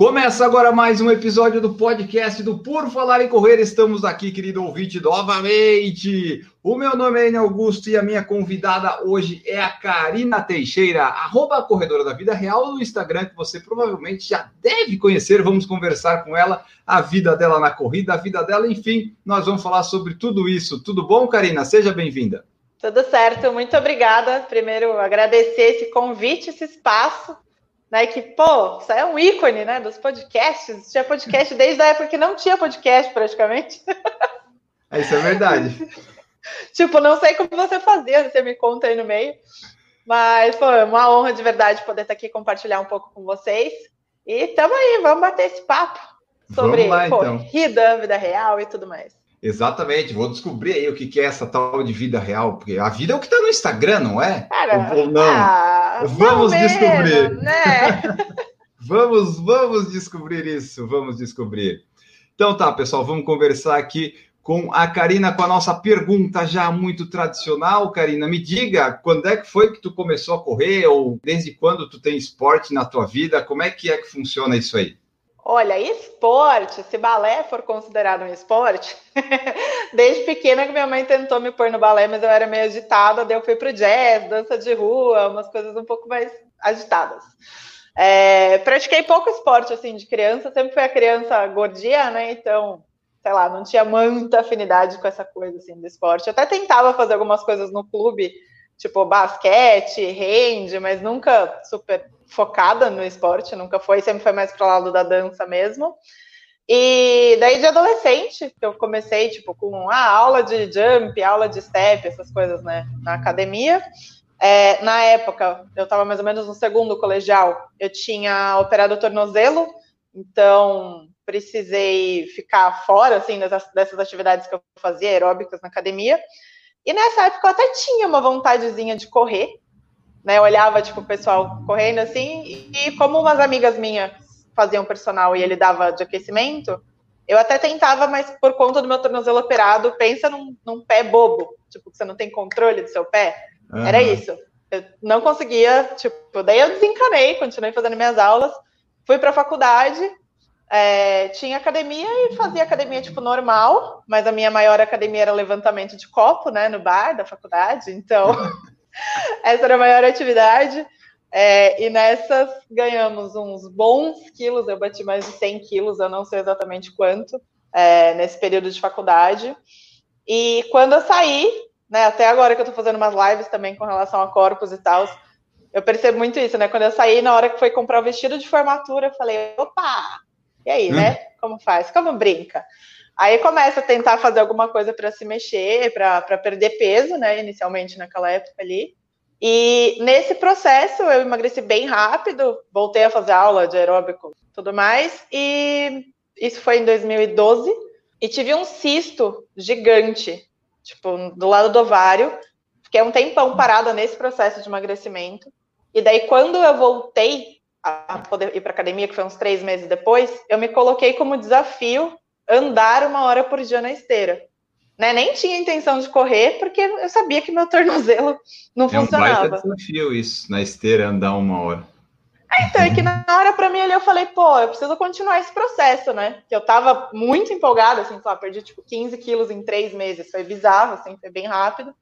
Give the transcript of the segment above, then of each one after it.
Começa agora mais um episódio do podcast do Por Falar em Correr. Estamos aqui, querido ouvinte, novamente. O meu nome é Enio Augusto e a minha convidada hoje é a Karina Teixeira, arroba corredora da vida real no Instagram, que você provavelmente já deve conhecer. Vamos conversar com ela, a vida dela na corrida, a vida dela, enfim, nós vamos falar sobre tudo isso. Tudo bom, Karina? Seja bem-vinda. Tudo certo, muito obrigada. Primeiro, agradecer esse convite, esse espaço né? Que, pô, isso é um ícone, né? Dos podcasts. Tinha podcast desde a época que não tinha podcast, praticamente. É, isso é verdade. tipo, não sei como você fazia, você me conta aí no meio. Mas, pô, é uma honra de verdade poder estar aqui e compartilhar um pouco com vocês. E tamo aí, vamos bater esse papo sobre lá, então. corrida, vida real e tudo mais. Exatamente, vou descobrir aí o que, é essa tal de vida real, porque a vida é o que está no Instagram, não é? Cara, Ou não? Ah, vamos descobrir. né? vamos, vamos descobrir isso, vamos descobrir. Então tá, pessoal, vamos conversar aqui com a Karina com a nossa pergunta já muito tradicional. Karina, me diga, quando é que foi que tu começou a correr ou desde quando tu tem esporte na tua vida? Como é que é que funciona isso aí? Olha, esporte, se balé for considerado um esporte, desde pequena que minha mãe tentou me pôr no balé, mas eu era meio agitada, daí eu fui pro jazz, dança de rua, umas coisas um pouco mais agitadas. É, pratiquei pouco esporte, assim, de criança, sempre fui a criança gordinha, né, então, sei lá, não tinha muita afinidade com essa coisa, assim, do esporte. Eu até tentava fazer algumas coisas no clube, tipo basquete, rende, mas nunca super focada no esporte, nunca foi, sempre foi mais para o lado da dança mesmo. E daí de adolescente, eu comecei tipo com ah, aula de jump, aula de step, essas coisas, né, na academia. É, na época, eu estava mais ou menos no segundo colegial, eu tinha operado o tornozelo, então precisei ficar fora assim dessas, dessas atividades que eu fazia aeróbicas na academia. E nessa época eu até tinha uma vontadezinha de correr, né? Eu olhava, tipo, o pessoal correndo assim, e como umas amigas minhas faziam personal e ele dava de aquecimento, eu até tentava, mas por conta do meu tornozelo operado, pensa num, num pé bobo, tipo, que você não tem controle do seu pé. Uhum. Era isso. Eu não conseguia, tipo, daí eu desencanei, continuei fazendo minhas aulas, fui para a faculdade, é, tinha academia e fazia academia, tipo, normal, mas a minha maior academia era levantamento de copo, né, no bar da faculdade, então essa era a maior atividade. É, e nessas ganhamos uns bons quilos, eu bati mais de 100 quilos, eu não sei exatamente quanto, é, nesse período de faculdade. E quando eu saí, né, até agora que eu tô fazendo umas lives também com relação a corpos e tal, eu percebo muito isso, né? Quando eu saí, na hora que foi comprar o vestido de formatura, eu falei, opa, e aí, né? Hum. Como faz? Como brinca? Aí começa a tentar fazer alguma coisa para se mexer, para perder peso, né? Inicialmente naquela época ali. E nesse processo eu emagreci bem rápido, voltei a fazer aula de aeróbico tudo mais, e isso foi em 2012, e tive um cisto gigante, tipo, do lado do ovário, fiquei um tempão parada nesse processo de emagrecimento. E daí, quando eu voltei a poder ir para academia, que foi uns três meses depois, eu me coloquei como desafio andar uma hora por dia na esteira. Né? Nem tinha intenção de correr, porque eu sabia que meu tornozelo não é funcionava. É um desafio isso, na esteira andar uma hora. É, então, é que na hora para mim ali eu falei, pô, eu preciso continuar esse processo, né? Que eu tava muito empolgada, assim, só perdi tipo 15 quilos em três meses, foi bizarro, assim, foi bem rápido.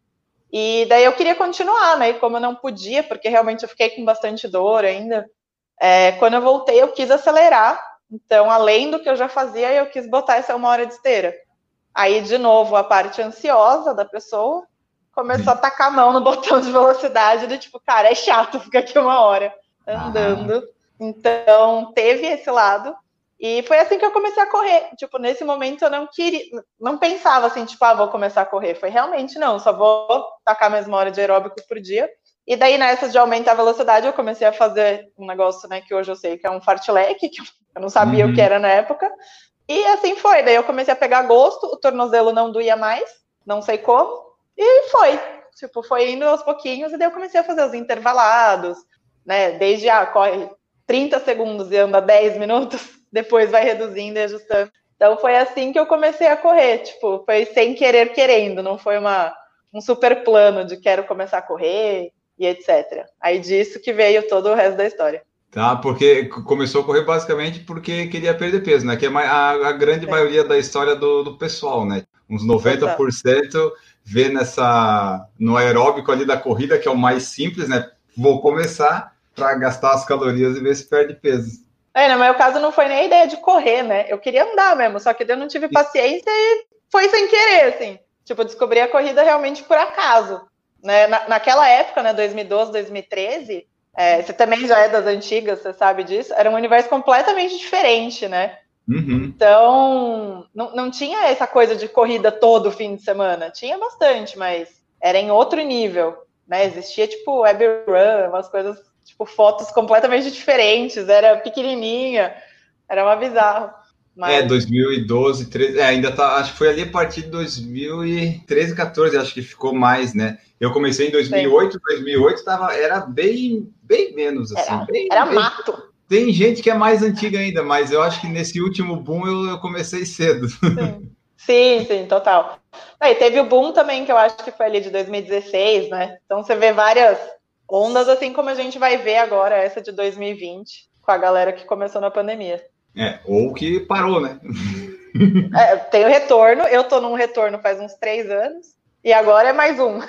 E daí eu queria continuar, né? E como eu não podia, porque realmente eu fiquei com bastante dor ainda, é, quando eu voltei, eu quis acelerar. Então, além do que eu já fazia, eu quis botar essa uma hora de esteira. Aí, de novo, a parte ansiosa da pessoa começou a tacar a mão no botão de velocidade, do tipo, cara, é chato ficar aqui uma hora andando. Ah. Então, teve esse lado. E foi assim que eu comecei a correr. Tipo, nesse momento eu não queria, não pensava assim, tipo, ah, vou começar a correr. Foi realmente não, só vou tacar mais uma hora de aeróbico por dia. E daí, nessa de aumentar a velocidade, eu comecei a fazer um negócio, né, que hoje eu sei que é um fartlek, que eu não sabia uhum. o que era na época. E assim foi. Daí eu comecei a pegar gosto, o tornozelo não doía mais, não sei como. E foi. tipo, foi indo aos pouquinhos, e daí eu comecei a fazer os intervalados, né? Desde, ah, corre 30 segundos e anda 10 minutos, depois vai reduzindo e ajustando. Então foi assim que eu comecei a correr, tipo, foi sem querer querendo, não foi uma, um super plano de quero começar a correr e etc. Aí disso que veio todo o resto da história. Tá, porque começou a correr basicamente porque queria perder peso, né? Que é a, a grande é. maioria da história do, do pessoal, né? Uns 90% vê nessa no aeróbico ali da corrida, que é o mais simples, né? Vou começar para gastar as calorias e ver se perde peso. É, no meu caso não foi nem a ideia de correr, né? Eu queria andar mesmo, só que eu não tive paciência e foi sem querer, assim. Tipo, descobri a corrida realmente por acaso. Né? Na, naquela época, né, 2012, 2013, é, você também já é das antigas, você sabe disso, era um universo completamente diferente, né? Uhum. Então, não, não tinha essa coisa de corrida todo fim de semana. Tinha bastante, mas era em outro nível, né? Existia, tipo, web run, umas coisas, tipo, fotos completamente diferentes, era pequenininha, era uma bizarro. Mas... É, 2012, 13, é, ainda tá, acho que foi ali a partir de 2013, 14, acho que ficou mais, né? Eu comecei em 2008, Sim. 2008 tava, era bem, bem menos, assim. Era, bem, era bem... mato. Tem gente que é mais antiga ainda, mas eu acho que nesse último boom eu, eu comecei cedo. Sim. sim, sim, total. Aí teve o boom também, que eu acho que foi ali de 2016, né? Então você vê várias ondas, assim como a gente vai ver agora essa de 2020, com a galera que começou na pandemia. É, ou que parou, né? É, tem o retorno, eu tô num retorno faz uns três anos, e agora é mais um.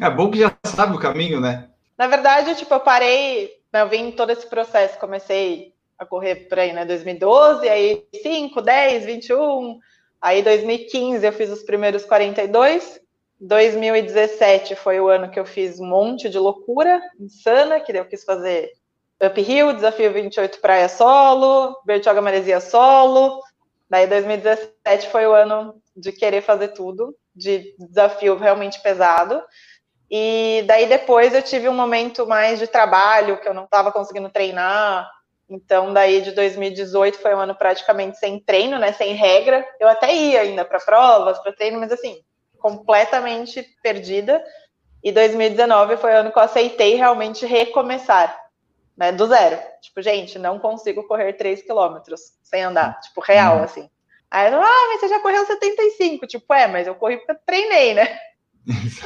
É bom que já sabe o caminho, né? Na verdade, tipo, eu parei, eu vim todo esse processo, comecei a correr por aí, né, 2012, aí 5, 10, 21, aí 2015 eu fiz os primeiros 42, 2017 foi o ano que eu fiz um monte de loucura insana, que eu quis fazer uphill, desafio 28 praia solo, Bertioga Maresia solo, daí 2017 foi o ano de querer fazer tudo, de desafio realmente pesado, e daí depois eu tive um momento mais de trabalho, que eu não estava conseguindo treinar. Então, daí de 2018 foi um ano praticamente sem treino, né? Sem regra. Eu até ia ainda para provas, para treino, mas assim, completamente perdida. E 2019 foi o ano que eu aceitei realmente recomeçar, né? Do zero. Tipo, gente, não consigo correr 3 quilômetros sem andar. Tipo, real, uhum. assim. Aí eu, ah, mas você já correu 75. Tipo, é, mas eu corri porque eu treinei, né?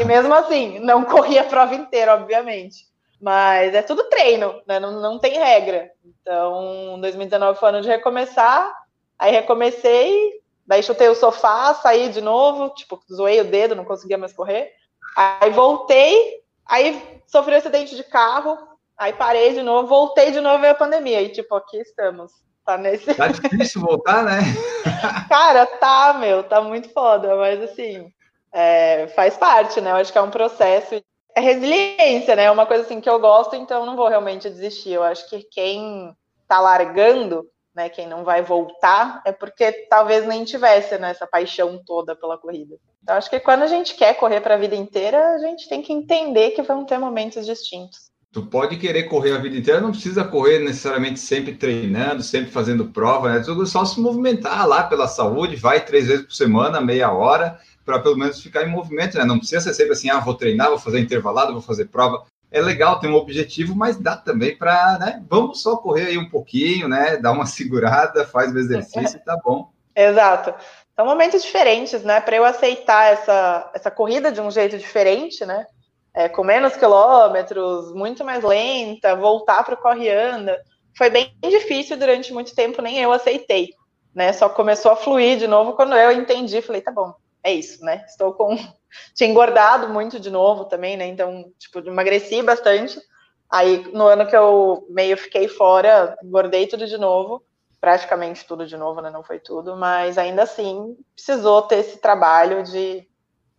E mesmo assim, não corri a prova inteira, obviamente. Mas é tudo treino, né? Não, não tem regra. Então, 2019 foi ano de recomeçar. Aí recomecei, daí chutei o sofá, saí de novo, tipo, zoei o dedo, não conseguia mais correr. Aí voltei, aí sofri um acidente de carro, aí parei de novo, voltei de novo e a pandemia. E tipo, aqui estamos. Tá nesse. Tá difícil voltar, né? Cara, tá, meu, tá muito foda, mas assim, é, faz parte, né? Eu acho que é um processo. É resiliência, né? É uma coisa assim que eu gosto, então não vou realmente desistir. Eu acho que quem tá largando, né? Quem não vai voltar, é porque talvez nem tivesse né, essa paixão toda pela corrida. Então, acho que quando a gente quer correr para a vida inteira, a gente tem que entender que vão ter momentos distintos. Tu pode querer correr a vida inteira, não precisa correr necessariamente sempre treinando, sempre fazendo prova, né? Tudo só se movimentar lá pela saúde, vai três vezes por semana, meia hora, para pelo menos ficar em movimento, né? Não precisa ser sempre assim, ah, vou treinar, vou fazer intervalado, vou fazer prova. É legal ter um objetivo, mas dá também para, né? Vamos só correr aí um pouquinho, né? Dar uma segurada, faz o exercício e tá bom. Exato. São momentos diferentes, né? Para eu aceitar essa, essa corrida de um jeito diferente, né? É, com menos quilômetros, muito mais lenta, voltar para o corre-anda. Foi bem difícil durante muito tempo, nem eu aceitei. Né? Só começou a fluir de novo quando eu entendi. Falei, tá bom, é isso, né? Estou com. Tinha engordado muito de novo também, né? Então, tipo, emagreci bastante. Aí, no ano que eu meio fiquei fora, engordei tudo de novo. Praticamente tudo de novo, né? Não foi tudo, mas ainda assim, precisou ter esse trabalho de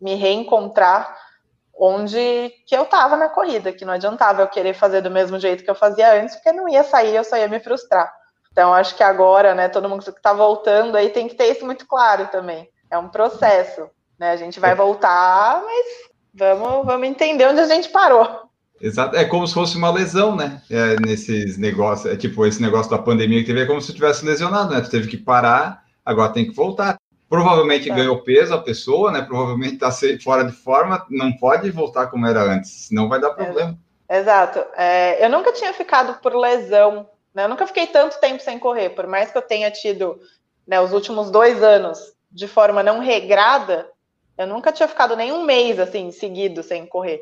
me reencontrar onde que eu tava na corrida, que não adiantava eu querer fazer do mesmo jeito que eu fazia antes, porque não ia sair, eu só ia me frustrar. Então, acho que agora, né, todo mundo que tá voltando aí tem que ter isso muito claro também é um processo, né? A gente vai é. voltar, mas vamos, vamos entender onde a gente parou. Exato, é como se fosse uma lesão, né? É, nesses negócios, é tipo esse negócio da pandemia que teve, é como se tivesse lesionado, né? Tu teve que parar, agora tem que voltar. Provavelmente é. ganhou peso a pessoa, né? Provavelmente está fora de forma, não pode voltar como era antes, senão vai dar problema. Exato. É, eu nunca tinha ficado por lesão, né? Eu nunca fiquei tanto tempo sem correr, por mais que eu tenha tido né, os últimos dois anos de forma não regrada, eu nunca tinha ficado nem um mês assim seguido sem correr.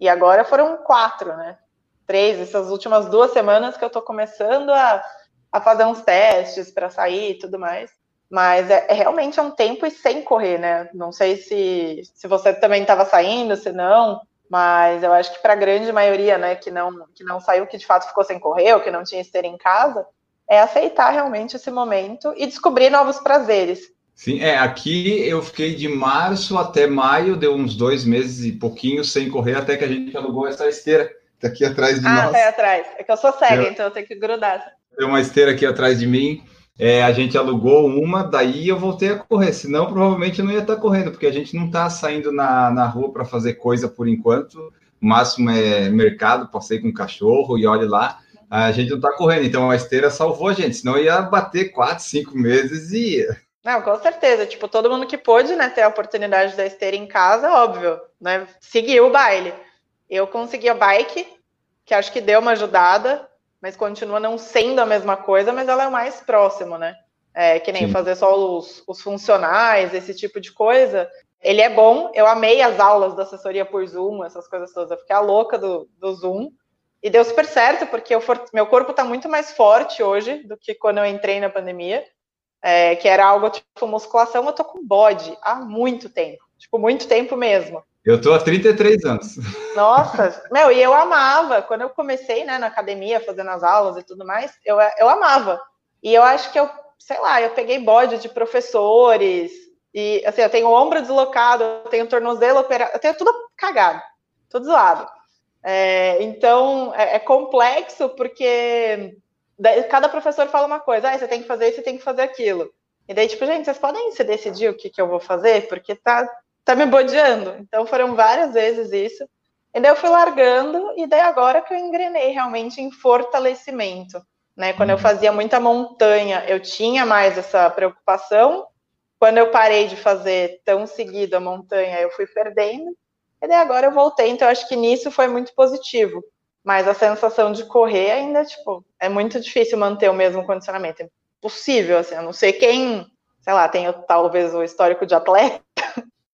E agora foram quatro, né? Três, essas últimas duas semanas que eu tô começando a, a fazer uns testes para sair e tudo mais. Mas é, é, realmente é um tempo e sem correr, né? Não sei se, se você também estava saindo, se não, mas eu acho que para a grande maioria, né, que não, que não saiu, que de fato ficou sem correr, ou que não tinha esteira em casa, é aceitar realmente esse momento e descobrir novos prazeres. Sim, é, aqui eu fiquei de março até maio, deu uns dois meses e pouquinho sem correr, até que a gente alugou essa esteira, tá aqui atrás de ah, nós. Ah, tá atrás. É que eu sou cega, eu... então eu tenho que grudar. Tem uma esteira aqui atrás de mim, é, a gente alugou uma, daí eu voltei a correr, senão provavelmente eu não ia estar correndo, porque a gente não está saindo na, na rua para fazer coisa por enquanto, o máximo é mercado, passei com cachorro e olhe lá, a gente não está correndo, então a esteira salvou a gente, senão ia bater quatro, cinco meses e ia. Não, com certeza, tipo, todo mundo que pôde, né, ter a oportunidade da esteira em casa, óbvio, né, seguiu o baile. Eu consegui a bike, que acho que deu uma ajudada, mas continua não sendo a mesma coisa, mas ela é o mais próximo, né? É, que nem Sim. fazer só os, os funcionais, esse tipo de coisa. Ele é bom, eu amei as aulas da assessoria por Zoom, essas coisas todas. Eu fiquei a louca do, do Zoom. E deu super certo, porque eu, meu corpo está muito mais forte hoje do que quando eu entrei na pandemia. É, que era algo tipo musculação, eu tô com bode há muito tempo. Tipo, muito tempo mesmo. Eu tô há 33 anos. Nossa, meu, e eu amava. Quando eu comecei, né, na academia, fazendo as aulas e tudo mais, eu, eu amava. E eu acho que eu, sei lá, eu peguei bode de professores, e assim, eu tenho ombro deslocado, eu tenho tornozelo operado, eu tenho tudo cagado, tudo zoado. É, então, é, é, complexo porque cada professor fala uma coisa, ah, você tem que fazer isso, você tem que fazer aquilo. E daí, tipo, gente, vocês podem se decidir o que, que eu vou fazer? Porque tá, tá me bodeando. Então foram várias vezes isso. E daí eu fui largando, e daí agora que eu engrenei realmente em fortalecimento. Né? Quando eu uhum. fazia muita montanha, eu tinha mais essa preocupação. Quando eu parei de fazer tão seguido a montanha, eu fui perdendo. E daí agora eu voltei, então eu acho que nisso foi muito positivo. Mas a sensação de correr ainda, tipo, é muito difícil manter o mesmo condicionamento. É possível, assim, a não ser quem, sei lá, tem talvez o histórico de atleta,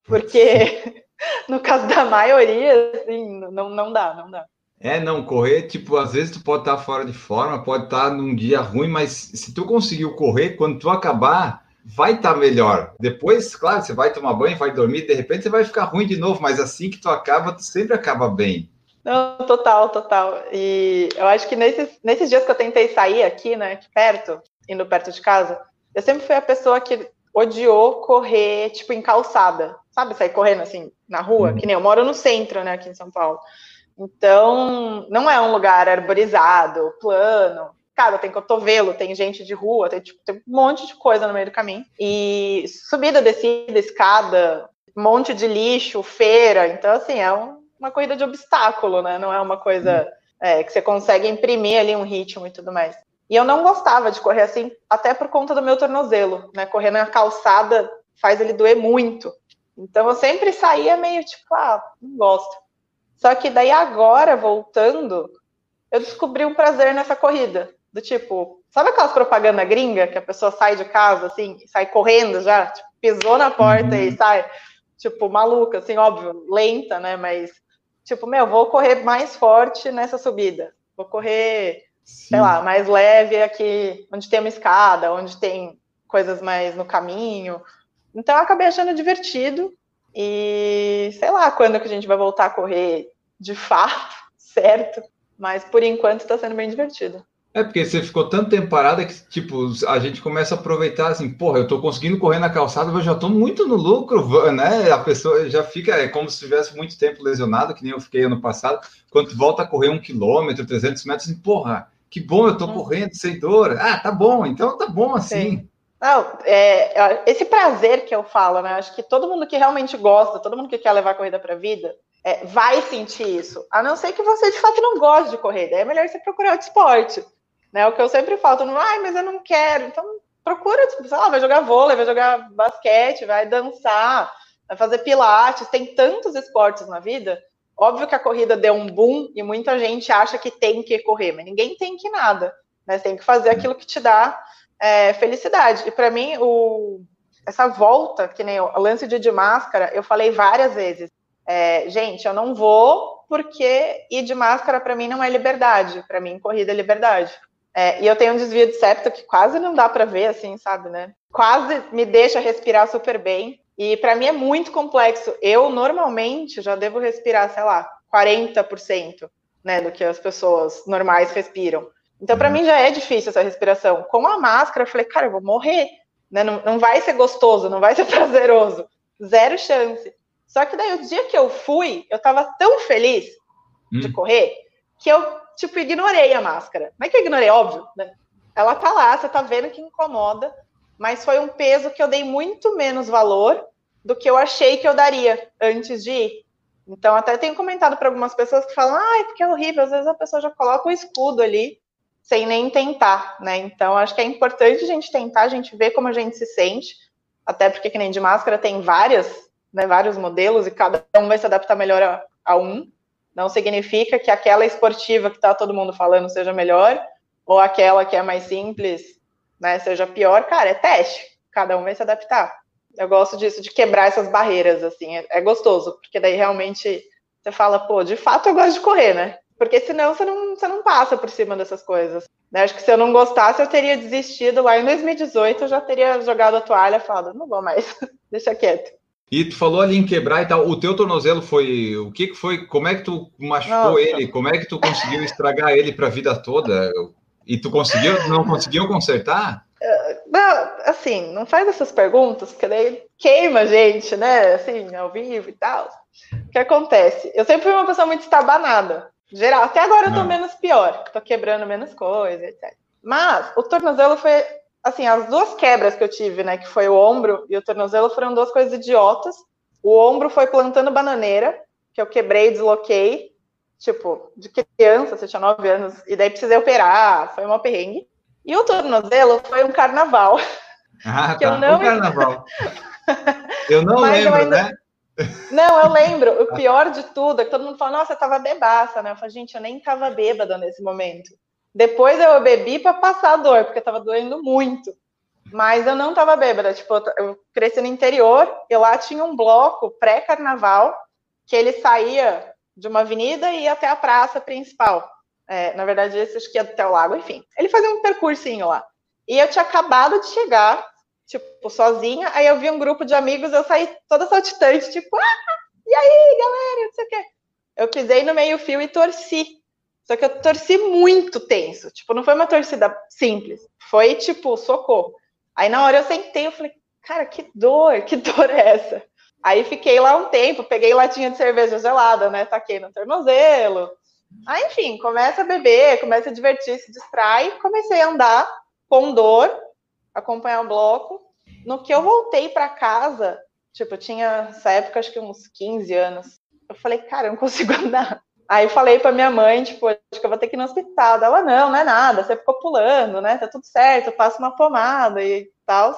porque no caso da maioria, assim, não, não dá, não dá. É, não, correr, tipo, às vezes tu pode estar fora de forma, pode estar num dia ruim, mas se tu conseguiu correr, quando tu acabar, vai estar melhor. Depois, claro, você vai tomar banho, vai dormir, de repente você vai ficar ruim de novo, mas assim que tu acaba, tu sempre acaba bem. Não, total, total. E eu acho que nesses, nesses dias que eu tentei sair aqui, né, aqui perto, indo perto de casa, eu sempre fui a pessoa que odiou correr, tipo, em calçada. Sabe, sair correndo assim na rua? Uhum. Que nem eu moro no centro, né, aqui em São Paulo. Então, não é um lugar arborizado, plano. Cara, tem cotovelo, tem gente de rua, tem, tipo, tem um monte de coisa no meio do caminho. E subida, descida, escada, monte de lixo, feira. Então, assim, é um, uma corrida de obstáculo, né? Não é uma coisa uhum. é, que você consegue imprimir ali um ritmo e tudo mais. E eu não gostava de correr assim, até por conta do meu tornozelo, né? Correr na calçada faz ele doer muito. Então eu sempre saía meio tipo, ah, não gosto. Só que daí agora, voltando, eu descobri um prazer nessa corrida. Do tipo, sabe aquelas propaganda gringa que a pessoa sai de casa, assim, sai correndo já, tipo, pisou na porta uhum. e sai, tipo, maluca, assim, óbvio, lenta, né? Mas, tipo, meu, vou correr mais forte nessa subida. Vou correr Sim. sei lá, mais leve aqui, onde tem uma escada, onde tem coisas mais no caminho. Então eu acabei achando divertido e sei lá quando que a gente vai voltar a correr de fato, certo? Mas por enquanto está sendo bem divertido. É porque você ficou tanto tempo parada que, tipo, a gente começa a aproveitar assim, porra, eu tô conseguindo correr na calçada, eu já tô muito no lucro, né? A pessoa já fica, é como se tivesse muito tempo lesionado, que nem eu fiquei ano passado. Quando volta a correr um quilômetro, 300 metros, assim, porra, que bom, eu tô hum. correndo sem dor. Ah, tá bom, então tá bom assim. Sim. Não, é, esse prazer que eu falo, né? Acho que todo mundo que realmente gosta, todo mundo que quer levar a corrida para a vida, é, vai sentir isso. A não ser que você de fato não goste de correr. Daí é melhor você procurar outro esporte. Né? O que eu sempre falo, não, ai, mas eu não quero. Então, procura, tipo, sei lá, vai jogar vôlei, vai jogar basquete, vai dançar, vai fazer pilates, tem tantos esportes na vida. Óbvio que a corrida deu um boom e muita gente acha que tem que correr, mas ninguém tem que nada, né? Tem que fazer aquilo que te dá é, felicidade. E para mim, o, essa volta, que nem o lance de, de máscara, eu falei várias vezes. É, gente, eu não vou porque ir de máscara para mim não é liberdade. Para mim, corrida é liberdade. É, e eu tenho um desvio de septo que quase não dá para ver, assim, sabe, né? Quase me deixa respirar super bem. E para mim é muito complexo. Eu normalmente já devo respirar, sei lá, 40%, né, do que as pessoas normais respiram. Então, para uhum. mim já é difícil essa respiração. Com a máscara, eu falei, cara, eu vou morrer. Né? Não, não vai ser gostoso, não vai ser prazeroso. Zero chance. Só que daí, o dia que eu fui, eu tava tão feliz hum. de correr que eu, tipo, ignorei a máscara. Não é que eu ignorei, óbvio, né? Ela tá lá, você tá vendo que incomoda, mas foi um peso que eu dei muito menos valor do que eu achei que eu daria antes de ir. Então, até tenho comentado para algumas pessoas que falam, ah, porque é horrível, às vezes a pessoa já coloca o escudo ali, sem nem tentar, né? Então, acho que é importante a gente tentar, a gente ver como a gente se sente, até porque, que nem de máscara, tem várias, né, vários modelos, e cada um vai se adaptar melhor a, a um. Não significa que aquela esportiva que está todo mundo falando seja melhor, ou aquela que é mais simples, né, seja pior. Cara, é teste, cada um vai se adaptar. Eu gosto disso, de quebrar essas barreiras, assim, é, é gostoso, porque daí realmente você fala, pô, de fato eu gosto de correr, né? Porque senão você não, você não passa por cima dessas coisas. Né? Acho que se eu não gostasse, eu teria desistido lá em 2018, eu já teria jogado a toalha e falado, não vou mais, deixa quieto. E tu falou ali em quebrar e tal, o teu tornozelo foi, o que que foi, como é que tu machucou Nossa. ele, como é que tu conseguiu estragar ele para a vida toda? E tu conseguiu, não conseguiu consertar? Não, assim, não faz essas perguntas, porque daí queima a gente, né, assim, ao vivo e tal. O que acontece? Eu sempre fui uma pessoa muito estabanada, geral. Até agora eu tô menos pior, tô quebrando menos coisa, etc. Mas o tornozelo foi, assim, as duas quebras que eu tive, né, que foi o ombro e o tornozelo, foram duas coisas idiotas. O ombro foi plantando bananeira, que eu quebrei, desloquei, tipo, de criança, você tinha nove anos, e daí precisei operar, foi uma perrengue. E o tornozelo foi um carnaval. Ah, que tá. Eu não... Um carnaval. Eu não lembro, eu ainda... né? Não, eu lembro. O pior de tudo é que todo mundo fala, nossa, eu tava bebaça, né? Eu falei, gente, eu nem tava bêbada nesse momento. Depois eu bebi para passar a dor, porque tava doendo muito. Mas eu não tava bêbada. Tipo, eu cresci no interior e lá tinha um bloco pré-carnaval que ele saía de uma avenida e até a praça principal. É, na verdade, esse acho que ia até o lago, enfim. Ele fazia um percursinho lá. E eu tinha acabado de chegar, tipo, sozinha. Aí eu vi um grupo de amigos, eu saí toda saltitante, tipo, ah, e aí, galera, não sei o quê. Eu pisei no meio-fio e torci. Só que eu torci muito tenso. Tipo, não foi uma torcida simples. Foi, tipo, socorro. Aí na hora eu sentei, eu falei, cara, que dor, que dor é essa? Aí fiquei lá um tempo, peguei latinha de cerveja gelada, né? Taquei no tornozelo. Aí, enfim, começa a beber, começa a divertir, se distrai. Comecei a andar com dor, acompanhar o bloco. No que eu voltei para casa, tipo, tinha essa época, acho que uns 15 anos. Eu falei, cara, eu não consigo andar. Aí falei para minha mãe, tipo, acho que eu vou ter que ir no hospital. Ela, não, não é nada, você ficou pulando, né? Tá tudo certo, eu passo uma pomada e tal.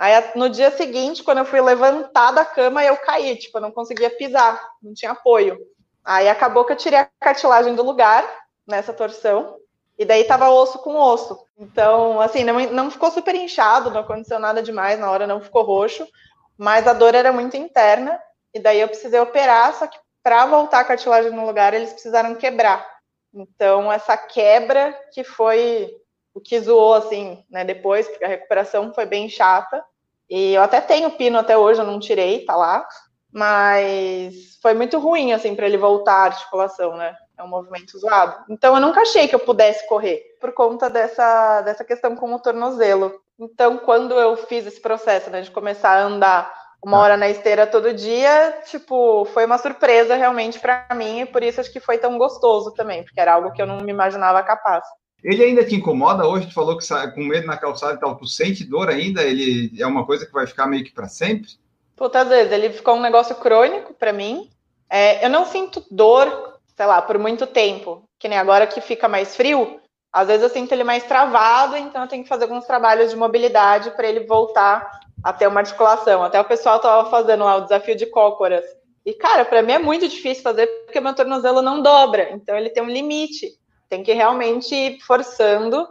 Aí no dia seguinte, quando eu fui levantar da cama, eu caí, tipo, eu não conseguia pisar, não tinha apoio. Aí acabou que eu tirei a cartilagem do lugar nessa torção. E daí tava osso com osso. Então, assim, não, não ficou super inchado, não aconteceu nada demais na hora, não ficou roxo, mas a dor era muito interna. E daí eu precisei operar, só que para voltar a cartilagem no lugar, eles precisaram quebrar. Então, essa quebra que foi o que zoou, assim, né, depois, porque a recuperação foi bem chata. E eu até tenho pino até hoje, eu não tirei, tá lá. Mas foi muito ruim, assim, para ele voltar à articulação, né? é um movimento zoado. Então eu nunca achei que eu pudesse correr por conta dessa, dessa questão com o tornozelo. Então, quando eu fiz esse processo, né, de começar a andar uma hora na esteira todo dia, tipo, foi uma surpresa realmente para mim e por isso acho que foi tão gostoso também, porque era algo que eu não me imaginava capaz. Ele ainda te incomoda hoje? Tu falou que com medo na calçada e tal, tu sente dor ainda? Ele é uma coisa que vai ficar meio que para sempre? Puta, às vezes, ele ficou um negócio crônico para mim. É, eu não sinto dor sei lá, por muito tempo, que nem agora que fica mais frio, Às vezes eu sinto ele mais travado, então eu tenho que fazer alguns trabalhos de mobilidade para ele voltar a ter uma articulação. Até o pessoal estava fazendo lá o desafio de cócoras. E, cara, para mim é muito difícil fazer porque meu tornozelo não dobra. Então ele tem um limite. Tem que realmente ir forçando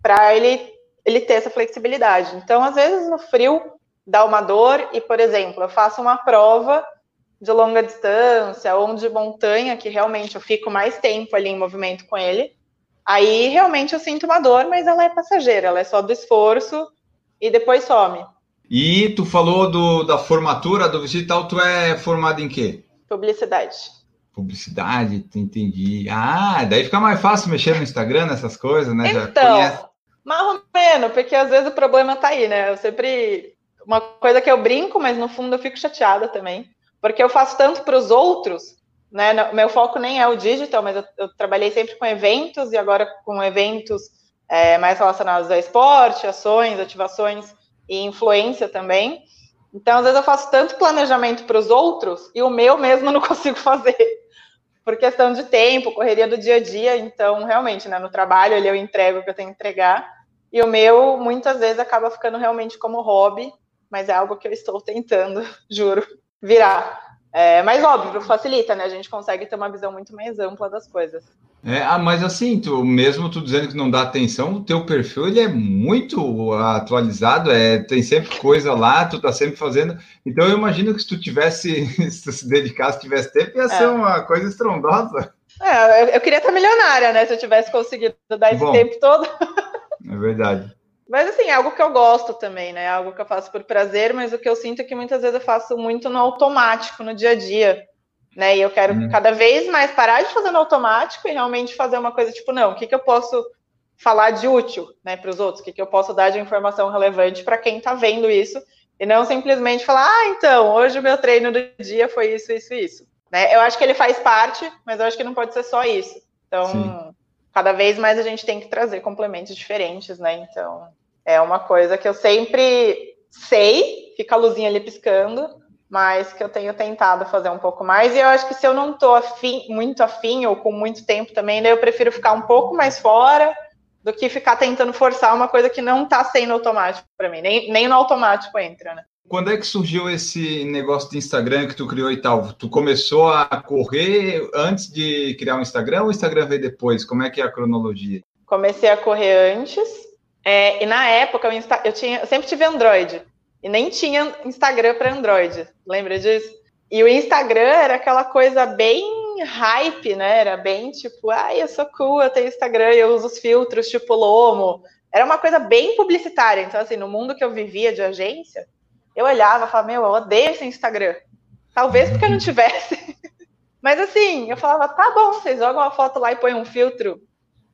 para ele, ele ter essa flexibilidade. Então, às vezes, no frio dá uma dor, e, por exemplo, eu faço uma prova de longa distância ou de montanha, que realmente eu fico mais tempo ali em movimento com ele. Aí realmente eu sinto uma dor, mas ela é passageira, ela é só do esforço e depois some. E tu falou do, da formatura do vestido tal, tu é formado em quê? Publicidade. Publicidade, entendi. Ah, daí fica mais fácil mexer no Instagram, nessas coisas, né? Então, mais ou menos, porque às vezes o problema tá aí, né? Eu sempre. Uma coisa que eu brinco, mas no fundo eu fico chateada também. Porque eu faço tanto para os outros, né? Meu foco nem é o digital, mas eu, eu trabalhei sempre com eventos e agora com eventos é, mais relacionados a esporte, ações, ativações e influência também. Então, às vezes eu faço tanto planejamento para os outros e o meu mesmo não consigo fazer. Por questão de tempo, correria do dia a dia. Então, realmente, né, no trabalho ali eu entrego o que eu tenho que entregar. E o meu, muitas vezes, acaba ficando realmente como hobby, mas é algo que eu estou tentando, juro, virar. É, mas óbvio, facilita, né? A gente consegue ter uma visão muito mais ampla das coisas. É, ah, mas assim, tu, mesmo tu dizendo que não dá atenção, o teu perfil ele é muito atualizado, é, tem sempre coisa lá, tu tá sempre fazendo. Então eu imagino que se tu tivesse, se tu se dedicasse, tivesse tempo, ia é. ser uma coisa estrondosa. É, eu, eu queria estar milionária, né? Se eu tivesse conseguido dar esse Bom, tempo todo. é verdade. Mas assim, é algo que eu gosto também, né? É algo que eu faço por prazer, mas o que eu sinto é que muitas vezes eu faço muito no automático, no dia a dia né? E eu quero uhum. cada vez mais parar de fazer no automático e realmente fazer uma coisa tipo, não, o que, que eu posso falar de útil, né, para os outros? O que, que eu posso dar de informação relevante para quem está vendo isso? E não simplesmente falar, ah, então, hoje o meu treino do dia foi isso, isso, isso. Né? Eu acho que ele faz parte, mas eu acho que não pode ser só isso. Então, Sim. cada vez mais a gente tem que trazer complementos diferentes, né? Então, é uma coisa que eu sempre sei, fica a luzinha ali piscando, mas que eu tenho tentado fazer um pouco mais. E eu acho que se eu não estou afim, muito afim ou com muito tempo também, daí eu prefiro ficar um pouco mais fora do que ficar tentando forçar uma coisa que não está sendo automático para mim, nem, nem no automático entra, né? Quando é que surgiu esse negócio de Instagram que tu criou e tal? Tu começou a correr antes de criar o um Instagram ou o Instagram veio depois? Como é que é a cronologia? Comecei a correr antes, é, e na época eu, eu, tinha, eu sempre tive Android. E nem tinha Instagram para Android, lembra disso? E o Instagram era aquela coisa bem hype, né? Era bem tipo, ai, eu sou cool, eu tenho Instagram, eu uso os filtros tipo Lomo. Era uma coisa bem publicitária. Então, assim, no mundo que eu vivia de agência, eu olhava e falava, meu, eu odeio esse Instagram. Talvez porque eu não tivesse. Mas assim, eu falava, tá bom, vocês jogam uma foto lá e põem um filtro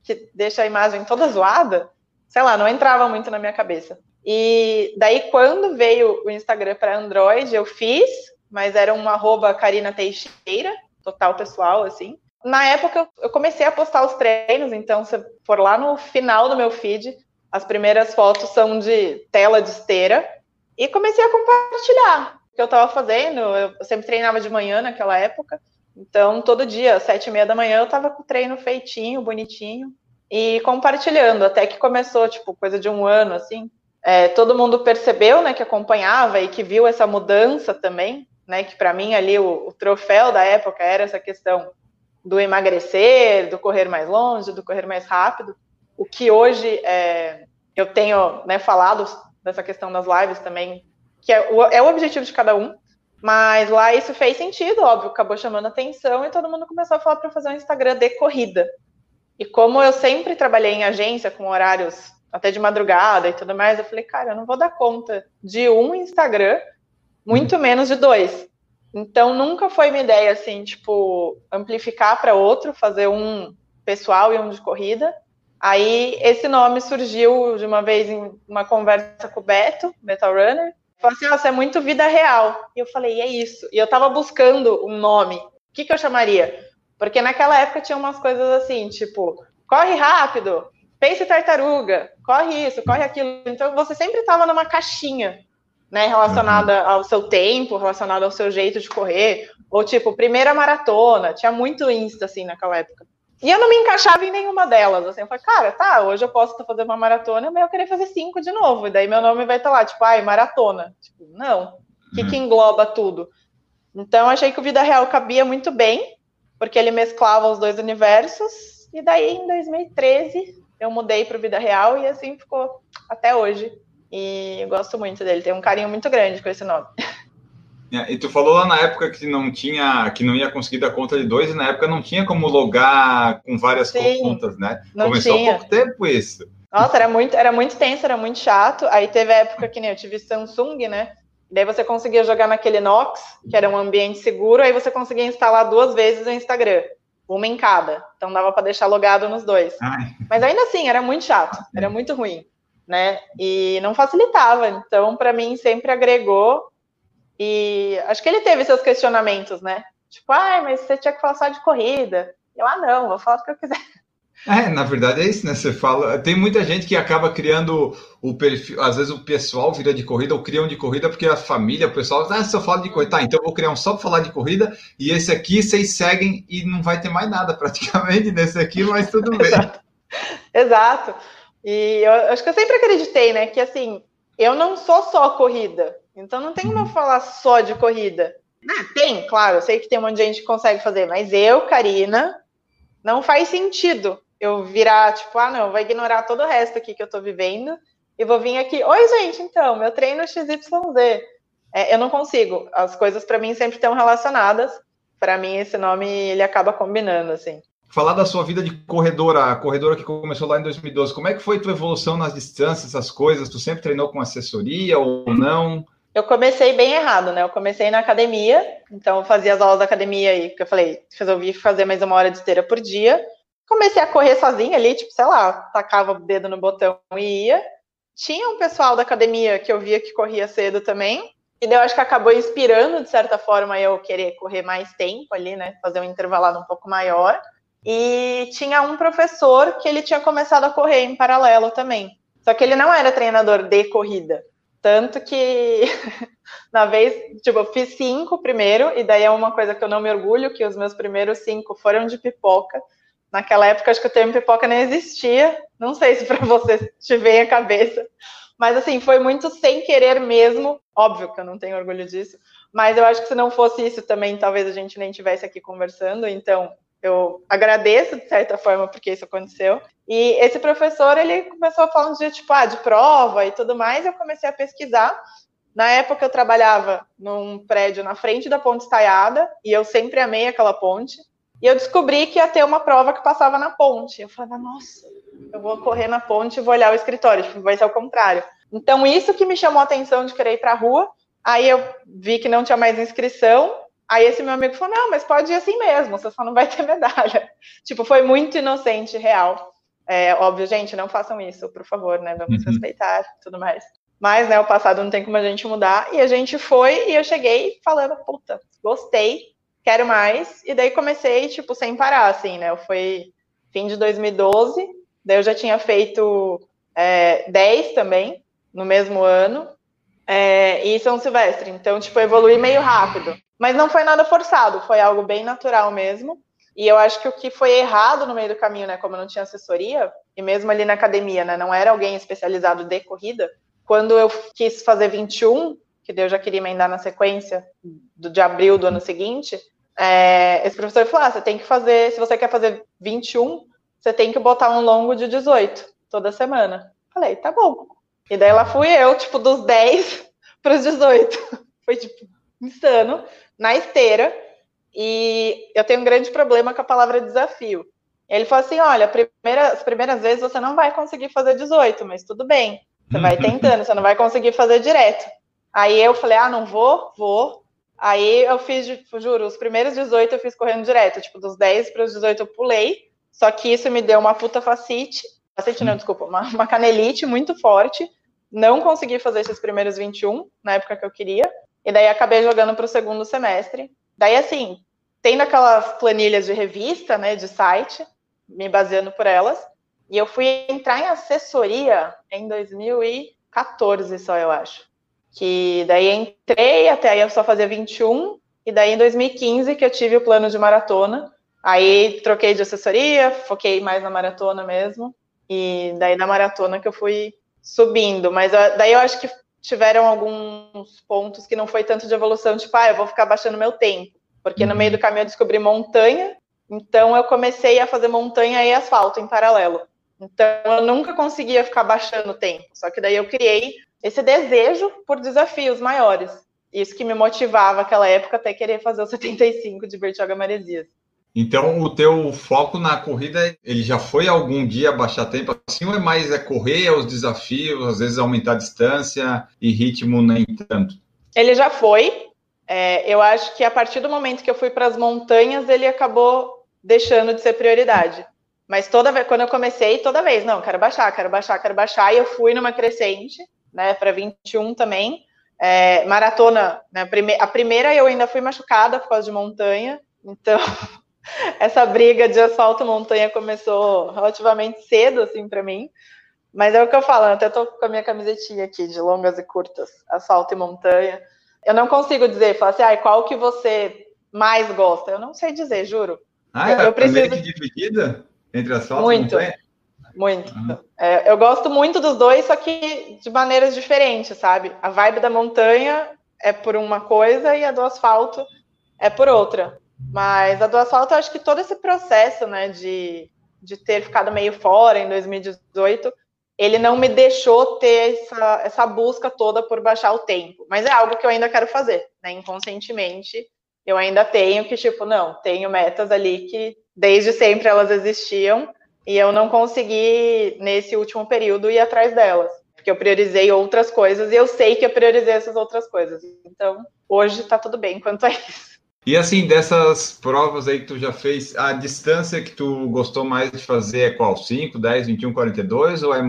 que deixa a imagem toda zoada. Sei lá, não entrava muito na minha cabeça. E daí, quando veio o Instagram para Android, eu fiz, mas era um arroba Karina Teixeira, total pessoal, assim. Na época, eu comecei a postar os treinos, então, se for lá no final do meu feed, as primeiras fotos são de tela de esteira. E comecei a compartilhar o que eu estava fazendo. Eu sempre treinava de manhã naquela época. Então, todo dia, às sete e meia da manhã, eu estava com o treino feitinho, bonitinho. E compartilhando, até que começou, tipo, coisa de um ano, assim é, todo mundo percebeu, né, que acompanhava e que viu essa mudança também, né, que para mim ali o, o, troféu da época era essa questão do emagrecer, do correr mais longe, do correr mais rápido, o que hoje é, eu tenho né, falado dessa questão das lives também, que é o, é o objetivo de cada um, mas lá isso fez sentido, óbvio, acabou chamando atenção e todo mundo começou a falar para fazer um Instagram de corrida. E como eu sempre trabalhei em agência com horários até de madrugada e tudo mais. Eu falei, cara, eu não vou dar conta de um Instagram, muito menos de dois. Então nunca foi minha ideia assim, tipo, amplificar para outro, fazer um pessoal e um de corrida. Aí esse nome surgiu de uma vez em uma conversa com o Beto, Metal Runner. Falou assim: Nossa, é muito vida real. E eu falei: É isso. E eu tava buscando um nome. O que, que eu chamaria? Porque naquela época tinha umas coisas assim, tipo, corre rápido, pense tartaruga, corre isso, corre aquilo. Então você sempre estava numa caixinha, né, relacionada uhum. ao seu tempo, relacionada ao seu jeito de correr, ou tipo, primeira maratona, tinha muito Insta assim naquela época. E eu não me encaixava em nenhuma delas. Assim, eu falei, cara, tá, hoje eu posso estar fazendo uma maratona, mas eu queria fazer cinco de novo. E daí meu nome vai estar lá, tipo, ai, maratona. Tipo, não. O que, uhum. que engloba tudo? Então, achei que o Vida Real cabia muito bem, porque ele mesclava os dois universos. E daí, em 2013, eu mudei para Vida Real e assim ficou até hoje. E eu gosto muito dele, tem um carinho muito grande com esse nome. É, e tu falou lá na época que não tinha, que não ia conseguir dar conta de dois, e na época não tinha como logar com várias Sim, contas, né? Começou tinha. há pouco tempo isso. Nossa, era muito, era muito tenso, era muito chato. Aí teve a época que nem eu tive Samsung, né? Daí você conseguia jogar naquele Nox, que era um ambiente seguro, aí você conseguia instalar duas vezes o Instagram, uma em cada. Então dava para deixar logado nos dois. Ai. Mas ainda assim, era muito chato, era muito ruim, né? E não facilitava. Então, para mim, sempre agregou e acho que ele teve seus questionamentos, né? Tipo, ai, mas você tinha que falar só de corrida. Eu, ah, não, vou falar o que eu quiser. É, na verdade é isso, né? Você fala. Tem muita gente que acaba criando o perfil. Às vezes o pessoal vira de corrida ou criam de corrida porque a família, o pessoal, ah, se eu falo de corrida, tá, então eu vou criar um só para falar de corrida e esse aqui vocês seguem e não vai ter mais nada praticamente nesse aqui, mas tudo bem. Exato. Exato. E eu acho que eu sempre acreditei, né? Que assim, eu não sou só corrida. Então não tem como eu falar só de corrida. Ah, tem, claro, eu sei que tem um monte de gente que consegue fazer, mas eu, Karina, não faz sentido eu virar, tipo, ah, não, vou ignorar todo o resto aqui que eu tô vivendo e vou vir aqui. Oi, gente, então, meu treino XYZ. É, eu não consigo. As coisas para mim sempre estão relacionadas. Para mim, esse nome ele acaba combinando, assim. Falar da sua vida de corredora, a corredora que começou lá em 2012, como é que foi tua evolução nas distâncias, essas coisas? Tu sempre treinou com assessoria ou não? eu comecei bem errado, né? Eu comecei na academia, então eu fazia as aulas da academia aí, que eu falei, resolvi fazer mais uma hora de esteira por dia. Comecei a correr sozinha ali, tipo, sei lá, tacava o dedo no botão e ia. Tinha um pessoal da academia que eu via que corria cedo também, e daí eu acho que acabou inspirando, de certa forma, eu querer correr mais tempo ali, né? Fazer um intervalado um pouco maior. E tinha um professor que ele tinha começado a correr em paralelo também. Só que ele não era treinador de corrida. Tanto que, na vez, tipo, eu fiz cinco primeiro, e daí é uma coisa que eu não me orgulho, que os meus primeiros cinco foram de pipoca. Naquela época, acho que o termo pipoca nem existia. Não sei se para você te vem a cabeça. Mas, assim, foi muito sem querer mesmo. Óbvio que eu não tenho orgulho disso. Mas eu acho que se não fosse isso também, talvez a gente nem estivesse aqui conversando. Então, eu agradeço de certa forma porque isso aconteceu. E esse professor, ele começou a falar de tipo, ah, de prova e tudo mais, eu comecei a pesquisar. Na época eu trabalhava num prédio na frente da ponte estaiada e eu sempre amei aquela ponte. E eu descobri que ia ter uma prova que passava na ponte. Eu falava, nossa, eu vou correr na ponte e vou olhar o escritório, tipo, vai ser o contrário. Então, isso que me chamou a atenção de querer ir para a rua. Aí eu vi que não tinha mais inscrição, Aí esse meu amigo falou: não, mas pode ir assim mesmo, você só não vai ter medalha. tipo, foi muito inocente, real. É, óbvio, gente, não façam isso, por favor, né? Vamos uhum. respeitar tudo mais. Mas, né, o passado não tem como a gente mudar. E a gente foi e eu cheguei falando, puta, gostei, quero mais. E daí comecei, tipo, sem parar, assim, né? Eu fui fim de 2012, daí eu já tinha feito é, 10 também, no mesmo ano, é, e São Silvestre. Então, tipo, evolui meio rápido. Mas não foi nada forçado, foi algo bem natural mesmo. E eu acho que o que foi errado no meio do caminho, né, como eu não tinha assessoria, e mesmo ali na academia, né, não era alguém especializado de corrida, quando eu quis fazer 21, que eu já queria emendar na sequência do, de abril do ano seguinte, é, esse professor falou: ah, você tem que fazer, se você quer fazer 21, você tem que botar um longo de 18 toda semana. Falei, tá bom. E daí lá fui eu, tipo, dos 10 para os 18. Foi, tipo, insano na esteira e eu tenho um grande problema com a palavra desafio. Ele falou assim: olha, primeira, as primeiras vezes você não vai conseguir fazer 18, mas tudo bem. Você vai tentando, você não vai conseguir fazer direto. Aí eu falei: ah, não vou, vou. Aí eu fiz, juro, os primeiros 18 eu fiz correndo direto, tipo, dos 10 para os 18 eu pulei. Só que isso me deu uma puta facite, facite não, desculpa, uma, uma canelite muito forte. Não consegui fazer esses primeiros 21 na época que eu queria. E daí acabei jogando para o segundo semestre. Daí, assim, tendo aquelas planilhas de revista, né, de site, me baseando por elas. E eu fui entrar em assessoria em 2014 só, eu acho. Que daí entrei, até aí eu só fazia 21, e daí em 2015 que eu tive o plano de maratona, Aí troquei de assessoria, foquei mais na maratona mesmo. E daí na maratona que eu fui subindo. Mas daí eu acho que tiveram alguns pontos que não foi tanto de evolução, tipo, ah, eu vou ficar baixando meu tempo. Porque no meio do caminho eu descobri montanha, então eu comecei a fazer montanha e asfalto em paralelo. Então eu nunca conseguia ficar baixando o tempo. Só que daí eu criei esse desejo por desafios maiores. Isso que me motivava naquela época até querer fazer o 75 de Bertioga Maresias. Então, o teu foco na corrida, ele já foi algum dia baixar tempo assim, ou é mais é correr, é os desafios, às vezes aumentar a distância e ritmo nem tanto? Ele já foi. É, eu acho que a partir do momento que eu fui para as montanhas, ele acabou deixando de ser prioridade. Mas toda vez, quando eu comecei, toda vez, não, quero baixar, quero baixar, quero baixar, e eu fui numa crescente, né, para 21 também. É, maratona, né, a, prime a primeira eu ainda fui machucada por causa de montanha, então essa briga de asfalto montanha começou relativamente cedo, assim, para mim. Mas é o que eu falo, eu até tô com a minha camisetinha aqui de longas e curtas, asfalto e montanha. Eu não consigo dizer, falar assim, ah, qual que você mais gosta? Eu não sei dizer, juro. Ah, eu, é eu preciso... meio que dividida entre asfalto muito, e montanha? Muito. Uhum. É, eu gosto muito dos dois, só que de maneiras diferentes, sabe? A vibe da montanha é por uma coisa e a do asfalto é por outra. Mas a do asfalto, eu acho que todo esse processo, né, de, de ter ficado meio fora em 2018, ele não me deixou ter essa, essa busca toda por baixar o tempo. Mas é algo que eu ainda quero fazer, né, inconscientemente. Eu ainda tenho que, tipo, não, tenho metas ali que desde sempre elas existiam e eu não consegui, nesse último período, ir atrás delas. Porque eu priorizei outras coisas e eu sei que eu priorizei essas outras coisas. Então, hoje tá tudo bem quanto a isso. E assim, dessas provas aí que tu já fez, a distância que tu gostou mais de fazer é qual? 5, 10, 21, 42? Ou é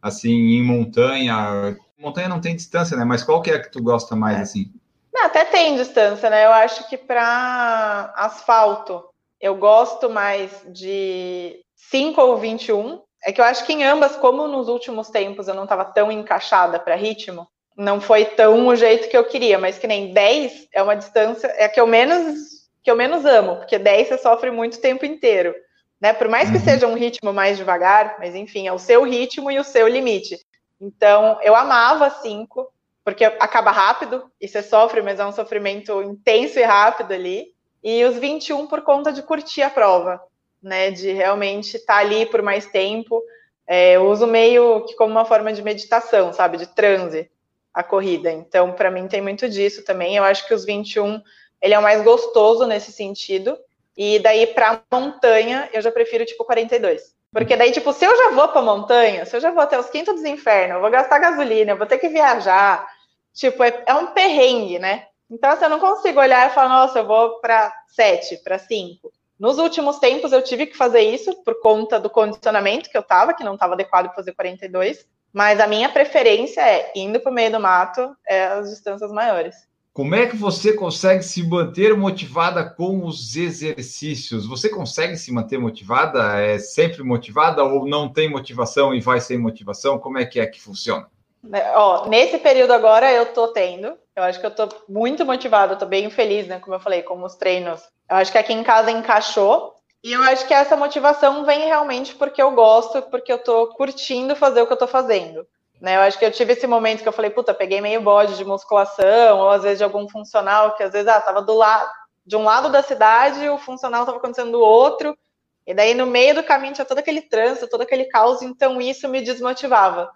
assim, em montanha? Montanha não tem distância, né? Mas qual que é a que tu gosta mais, é. assim? Não, até tem distância, né? Eu acho que para asfalto, eu gosto mais de 5 ou 21. É que eu acho que em ambas, como nos últimos tempos eu não estava tão encaixada para ritmo, não foi tão o jeito que eu queria, mas que nem 10 é uma distância, é a que eu menos que eu menos amo, porque 10 você sofre muito tempo inteiro, né? Por mais que uhum. seja um ritmo mais devagar, mas enfim, é o seu ritmo e o seu limite. Então, eu amava 5, porque acaba rápido e você sofre, mas é um sofrimento intenso e rápido ali. E os 21 por conta de curtir a prova, né? De realmente estar tá ali por mais tempo. É, eu uso meio que como uma forma de meditação, sabe? De transe a corrida. Então, para mim tem muito disso também. Eu acho que os 21 ele é o mais gostoso nesse sentido. E daí para montanha, eu já prefiro tipo 42. Porque daí, tipo, se eu já vou pra montanha, se eu já vou até os quintos dos infernos, eu vou gastar gasolina, eu vou ter que viajar. Tipo, é, é um perrengue, né? Então, assim, eu não consigo olhar e falar, nossa, eu vou para 7, para 5. Nos últimos tempos, eu tive que fazer isso por conta do condicionamento que eu tava, que não estava adequado para fazer 42. Mas a minha preferência é, indo para o meio do mato, é as distâncias maiores. Como é que você consegue se manter motivada com os exercícios? Você consegue se manter motivada? É sempre motivada ou não tem motivação e vai sem motivação? Como é que é que funciona? É, ó, nesse período agora eu tô tendo. Eu acho que eu tô muito motivada, tô bem feliz, né? Como eu falei, com os treinos. Eu acho que aqui em casa encaixou. E eu acho que essa motivação vem realmente porque eu gosto, porque eu tô curtindo fazer o que eu tô fazendo. Né, eu acho que eu tive esse momento que eu falei, puta, peguei meio bode de musculação, ou às vezes de algum funcional, que às vezes, ah, tava do lado, de um lado da cidade, o funcional tava acontecendo do outro, e daí no meio do caminho tinha todo aquele trânsito, todo aquele caos, então isso me desmotivava.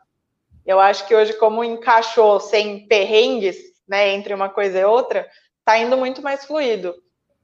Eu acho que hoje, como encaixou sem perrengues, né, entre uma coisa e outra, tá indo muito mais fluido.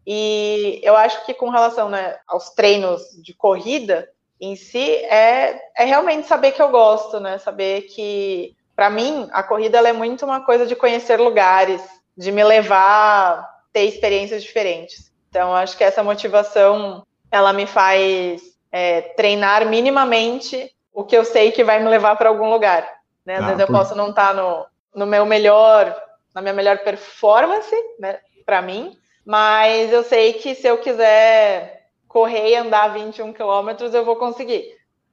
E eu acho que com relação né, aos treinos de corrida em si, é, é realmente saber que eu gosto, né? Saber que, para mim, a corrida é muito uma coisa de conhecer lugares, de me levar a ter experiências diferentes. Então, acho que essa motivação, ela me faz é, treinar minimamente o que eu sei que vai me levar para algum lugar. Né? Às ah, vezes eu posso não estar tá no, no meu melhor, na minha melhor performance, né, para mim, mas eu sei que se eu quiser correr e andar 21 quilômetros, eu vou conseguir.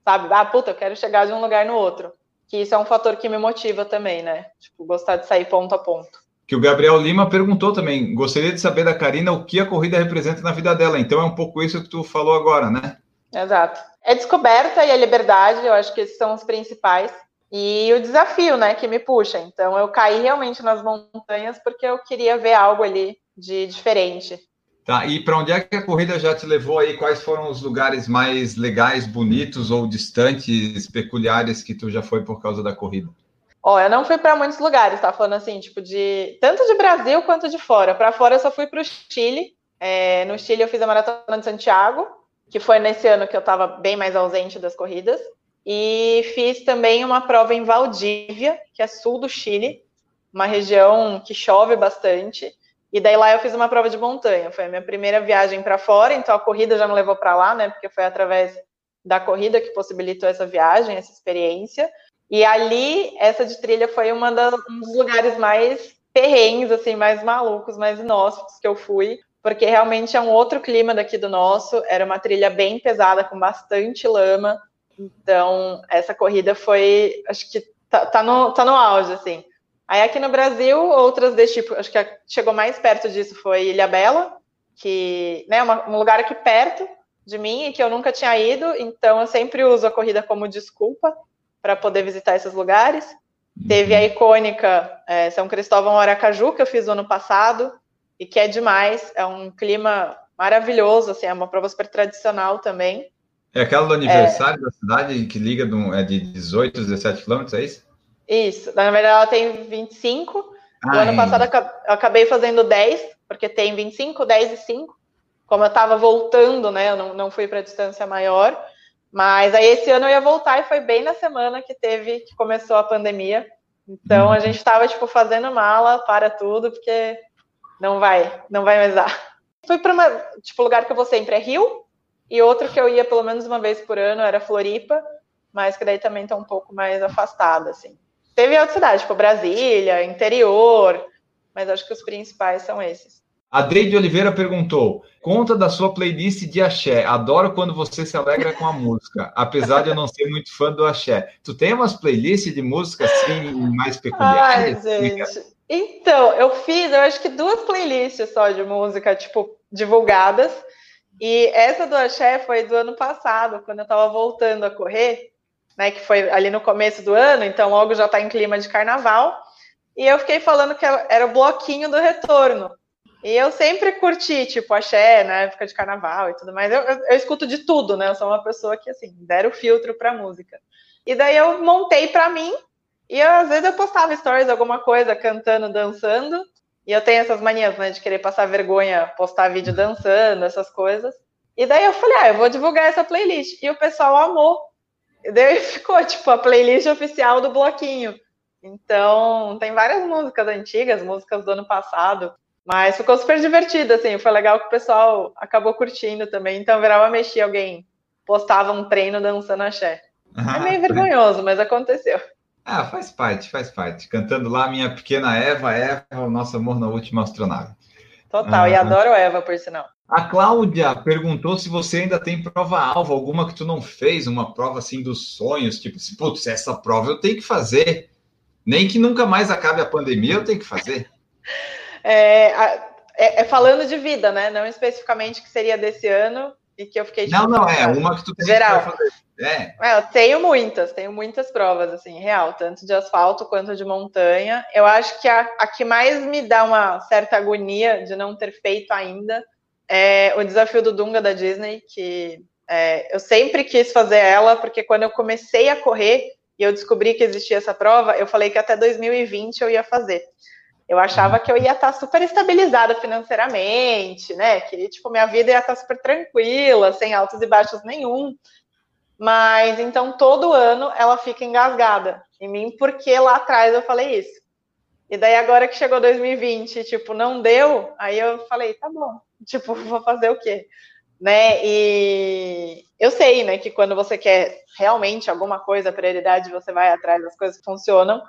Sabe? Ah, puta, eu quero chegar de um lugar no outro. Que isso é um fator que me motiva também, né? Tipo, gostar de sair ponto a ponto. que o Gabriel Lima perguntou também. Gostaria de saber da Karina o que a corrida representa na vida dela. Então é um pouco isso que tu falou agora, né? Exato. É descoberta e a liberdade, eu acho que esses são os principais. E o desafio, né, que me puxa. Então eu caí realmente nas montanhas porque eu queria ver algo ali de diferente. Tá, e para onde é que a corrida já te levou aí? Quais foram os lugares mais legais, bonitos ou distantes, peculiares que tu já foi por causa da corrida? Ó, eu não fui para muitos lugares, tá falando assim, tipo de tanto de Brasil quanto de fora. Para fora eu só fui para o Chile. É, no Chile eu fiz a maratona de Santiago, que foi nesse ano que eu estava bem mais ausente das corridas. E fiz também uma prova em Valdívia, que é sul do Chile, uma região que chove bastante. E daí lá eu fiz uma prova de montanha. Foi a minha primeira viagem para fora, então a corrida já me levou para lá, né? Porque foi através da corrida que possibilitou essa viagem, essa experiência. E ali, essa de trilha foi das, um dos lugares mais perrengues, assim, mais malucos, mais inóspitos que eu fui, porque realmente é um outro clima daqui do nosso. Era uma trilha bem pesada, com bastante lama. Então, essa corrida foi, acho que tá, tá no, tá no auge, assim. Aí aqui no Brasil, outras desse tipo, acho que a, chegou mais perto disso foi Ilha Bela, que é né, um lugar aqui perto de mim e que eu nunca tinha ido, então eu sempre uso a corrida como desculpa para poder visitar esses lugares. Uhum. Teve a icônica é, São Cristóvão Aracaju, que eu fiz no ano passado, e que é demais, é um clima maravilhoso, assim, é uma prova super tradicional também. É aquela do aniversário é... da cidade que liga do, é de 18, 17 quilômetros, é isso? Isso, na verdade ela tem 25. Ah, o ano é. passado eu acabei fazendo 10, porque tem 25, 10 e 5. Como eu estava voltando, né, eu não, não fui para distância maior. Mas aí esse ano eu ia voltar e foi bem na semana que teve, que começou a pandemia. Então a gente estava tipo fazendo mala para tudo, porque não vai, não vai mais dar. Fui para uma, tipo, lugar que eu vou sempre é Rio, e outro que eu ia pelo menos uma vez por ano era Floripa, mas que daí também está um pouco mais afastada, assim. Teve outra cidade, tipo Brasília, interior, mas acho que os principais são esses. A Deide Oliveira perguntou: conta da sua playlist de axé. Adoro quando você se alegra com a música, apesar de eu não ser muito fã do axé. Tu tem umas playlists de música assim mais peculiares? Ai, gente. Então, eu fiz, eu acho que duas playlists só de música, tipo, divulgadas. E essa do axé foi do ano passado, quando eu tava voltando a correr, né? Que foi ali no começo do ano, então logo já tá em clima de carnaval. E eu fiquei falando que era o bloquinho do retorno. E eu sempre curti, tipo, axé na época de carnaval e tudo mais. Eu, eu, eu escuto de tudo, né? Eu sou uma pessoa que, assim, dera o filtro pra música. E daí eu montei pra mim, e eu, às vezes eu postava stories, alguma coisa, cantando, dançando. E eu tenho essas manias, né, de querer passar vergonha, postar vídeo dançando, essas coisas. E daí eu falei, ah, eu vou divulgar essa playlist. E o pessoal amou. E daí ficou, tipo, a playlist oficial do bloquinho. Então, tem várias músicas antigas, músicas do ano passado. Mas ficou super divertido, assim, foi legal que o pessoal acabou curtindo também. Então, virava mexer, alguém postava um treino dançando axé. Ah, é meio vergonhoso, mas aconteceu. Ah, faz parte, faz parte. Cantando lá minha pequena Eva, Eva, o nosso amor na última astronave. Total, ah, e adoro Eva, por sinal. A Cláudia perguntou se você ainda tem prova-alvo, alguma que tu não fez, uma prova assim dos sonhos, tipo, putz, essa prova eu tenho que fazer. Nem que nunca mais acabe a pandemia, eu tenho que fazer. É, é, é, falando de vida, né? Não especificamente que seria desse ano e que eu fiquei. Tipo, não, não, é uma que tu tem geral. que fazer. É. é. eu tenho muitas, tenho muitas provas, assim, real, tanto de asfalto quanto de montanha. Eu acho que a, a que mais me dá uma certa agonia de não ter feito ainda é o desafio do Dunga da Disney, que é, eu sempre quis fazer ela, porque quando eu comecei a correr e eu descobri que existia essa prova, eu falei que até 2020 eu ia fazer. Eu achava que eu ia estar super estabilizada financeiramente, né? Que tipo minha vida ia estar super tranquila, sem altos e baixos nenhum. Mas então todo ano ela fica engasgada em mim porque lá atrás eu falei isso. E daí agora que chegou 2020, tipo, não deu, aí eu falei, tá bom. Tipo, vou fazer o quê? Né? E eu sei, né, que quando você quer realmente alguma coisa, prioridade, você vai atrás, as coisas funcionam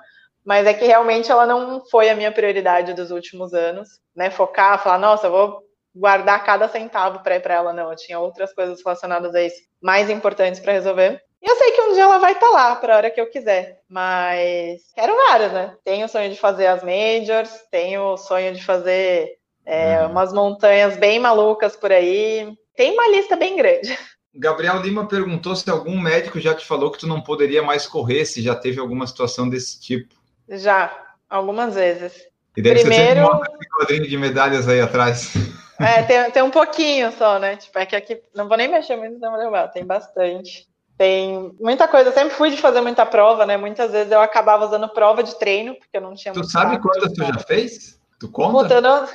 mas é que realmente ela não foi a minha prioridade dos últimos anos, né? Focar, falar, nossa, vou guardar cada centavo para ir para ela, não. Eu tinha outras coisas relacionadas a isso mais importantes para resolver. E eu sei que um dia ela vai estar tá lá para a hora que eu quiser, mas quero várias, né? Tenho o sonho de fazer as majors, tenho o sonho de fazer é, uhum. umas montanhas bem malucas por aí. Tem uma lista bem grande. Gabriel Lima perguntou se algum médico já te falou que tu não poderia mais correr, se já teve alguma situação desse tipo. Já, algumas vezes. E deve Primeiro... ser sempre um quadrinho de medalhas aí atrás. É, tem, tem um pouquinho só, né? Tipo, é que aqui não vou nem mexer muito na levar, tem bastante. Tem muita coisa, eu sempre fui de fazer muita prova, né? Muitas vezes eu acabava usando prova de treino, porque eu não tinha Tu sabe quantas tu já fez? Tu conta? Puta, eu não,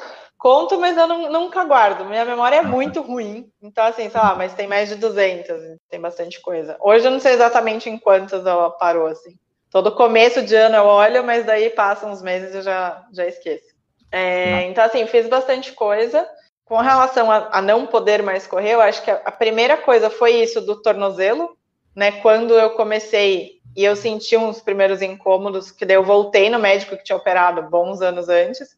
conto, mas eu não, nunca guardo. Minha memória é muito ruim. Então, assim, sei lá, mas tem mais de 200, tem bastante coisa. Hoje eu não sei exatamente em quantas ela parou, assim. Todo começo de ano eu olho, mas daí passam uns meses e eu já, já esqueço. É, então, assim, fiz bastante coisa. Com relação a, a, não poder mais correr, eu acho que a, a, primeira coisa foi isso do tornozelo, né? Quando eu comecei e eu senti uns primeiros incômodos, que daí eu voltei no médico que tinha operado bons anos antes.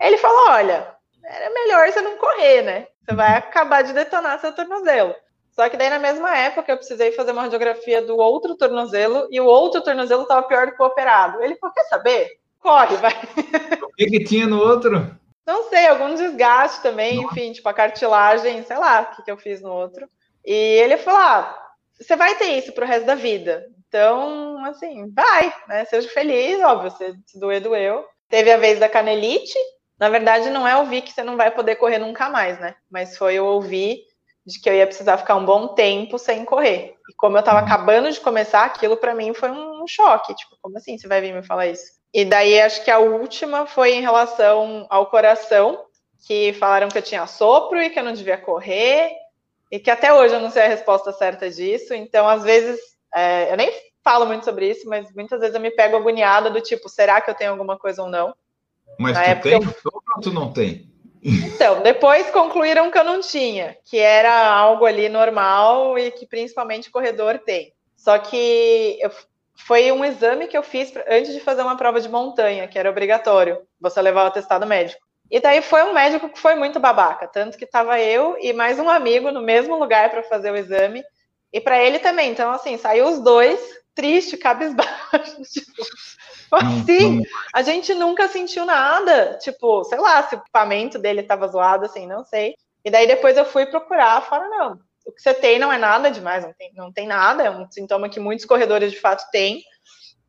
Ele falou: olha, era melhor você não correr, né? Você vai acabar de detonar seu tornozelo. Só que daí na mesma época eu precisei fazer uma radiografia do outro tornozelo e o outro tornozelo estava pior do que o operado. Ele falou: quer saber? Corre, vai. O que, que tinha no outro? Não sei, algum desgaste também, Nossa. enfim, tipo a cartilagem, sei lá o que, que eu fiz no outro. E ele falou: ah, você vai ter isso pro resto da vida. Então, assim, vai, né? Seja feliz, óbvio, se, se doer, doeu. Teve a vez da canelite. Na verdade, não é ouvir que você não vai poder correr nunca mais, né? Mas foi eu ouvir de que eu ia precisar ficar um bom tempo sem correr. E como eu estava uhum. acabando de começar, aquilo para mim foi um choque. Tipo, como assim você vai vir me falar isso? E daí acho que a última foi em relação ao coração, que falaram que eu tinha sopro e que eu não devia correr, e que até hoje eu não sei a resposta certa disso. Então, às vezes, é, eu nem falo muito sobre isso, mas muitas vezes eu me pego agoniada do tipo, será que eu tenho alguma coisa ou não? Mas Na tu tem eu... sopro ou tu não tem? Então, depois concluíram que eu não tinha, que era algo ali normal e que principalmente o corredor tem. Só que eu, foi um exame que eu fiz antes de fazer uma prova de montanha, que era obrigatório, você levar o atestado médico. E daí foi um médico que foi muito babaca, tanto que estava eu e mais um amigo no mesmo lugar para fazer o exame, e para ele também. Então, assim, saiu os dois, triste, cabisbaixo, tipo, assim, a gente nunca sentiu nada, tipo, sei lá, se o equipamento dele estava zoado, assim, não sei. E daí depois eu fui procurar, fora não, o que você tem não é nada demais, não tem, não tem nada, é um sintoma que muitos corredores de fato têm.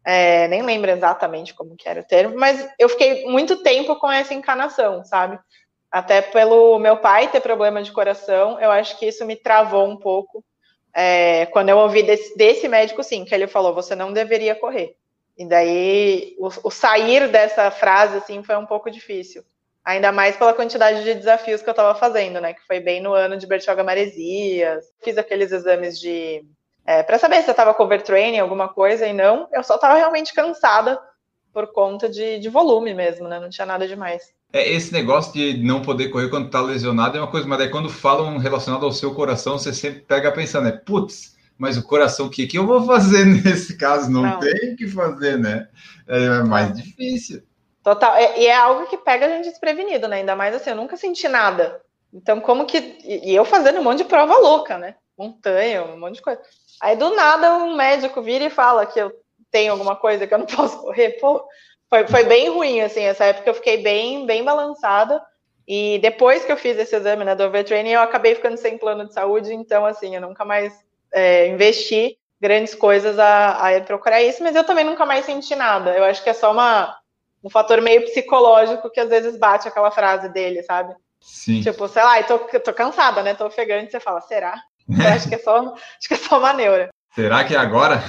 É, nem lembro exatamente como que era o termo, mas eu fiquei muito tempo com essa encanação, sabe? Até pelo meu pai ter problema de coração, eu acho que isso me travou um pouco. É, quando eu ouvi desse, desse, médico, sim, que ele falou: você não deveria correr. E daí o, o sair dessa frase assim foi um pouco difícil. Ainda mais pela quantidade de desafios que eu estava fazendo, né? Que foi bem no ano de Bertioga Maresias. Fiz aqueles exames de. É, para saber se eu estava com overtraining, alguma coisa, e não. Eu só estava realmente cansada por conta de, de, volume mesmo, né? Não tinha nada demais. É, esse negócio de não poder correr quando tá lesionado é uma coisa, mas daí quando falam relacionado ao seu coração, você sempre pega pensando, né? Putz, mas o coração, o que, que eu vou fazer nesse caso? Não, não. tem o que fazer, né? É mais não. difícil. Total. É, e é algo que pega a gente desprevenido, né? Ainda mais assim, eu nunca senti nada. Então, como que. E eu fazendo um monte de prova louca, né? Montanha, um monte de coisa. Aí, do nada, um médico vira e fala que eu tenho alguma coisa que eu não posso correr. Pô, foi, foi bem ruim, assim. Essa época eu fiquei bem, bem balançada. E depois que eu fiz esse exame né, do overtraining, eu acabei ficando sem plano de saúde. Então, assim, eu nunca mais é, investi grandes coisas a, a procurar isso. Mas eu também nunca mais senti nada. Eu acho que é só uma um fator meio psicológico que às vezes bate aquela frase dele, sabe? Sim. Tipo, sei lá, eu tô, tô cansada, né? Tô ofegante, você fala, será? Eu acho que é só, acho que é só uma neura. Será que é agora?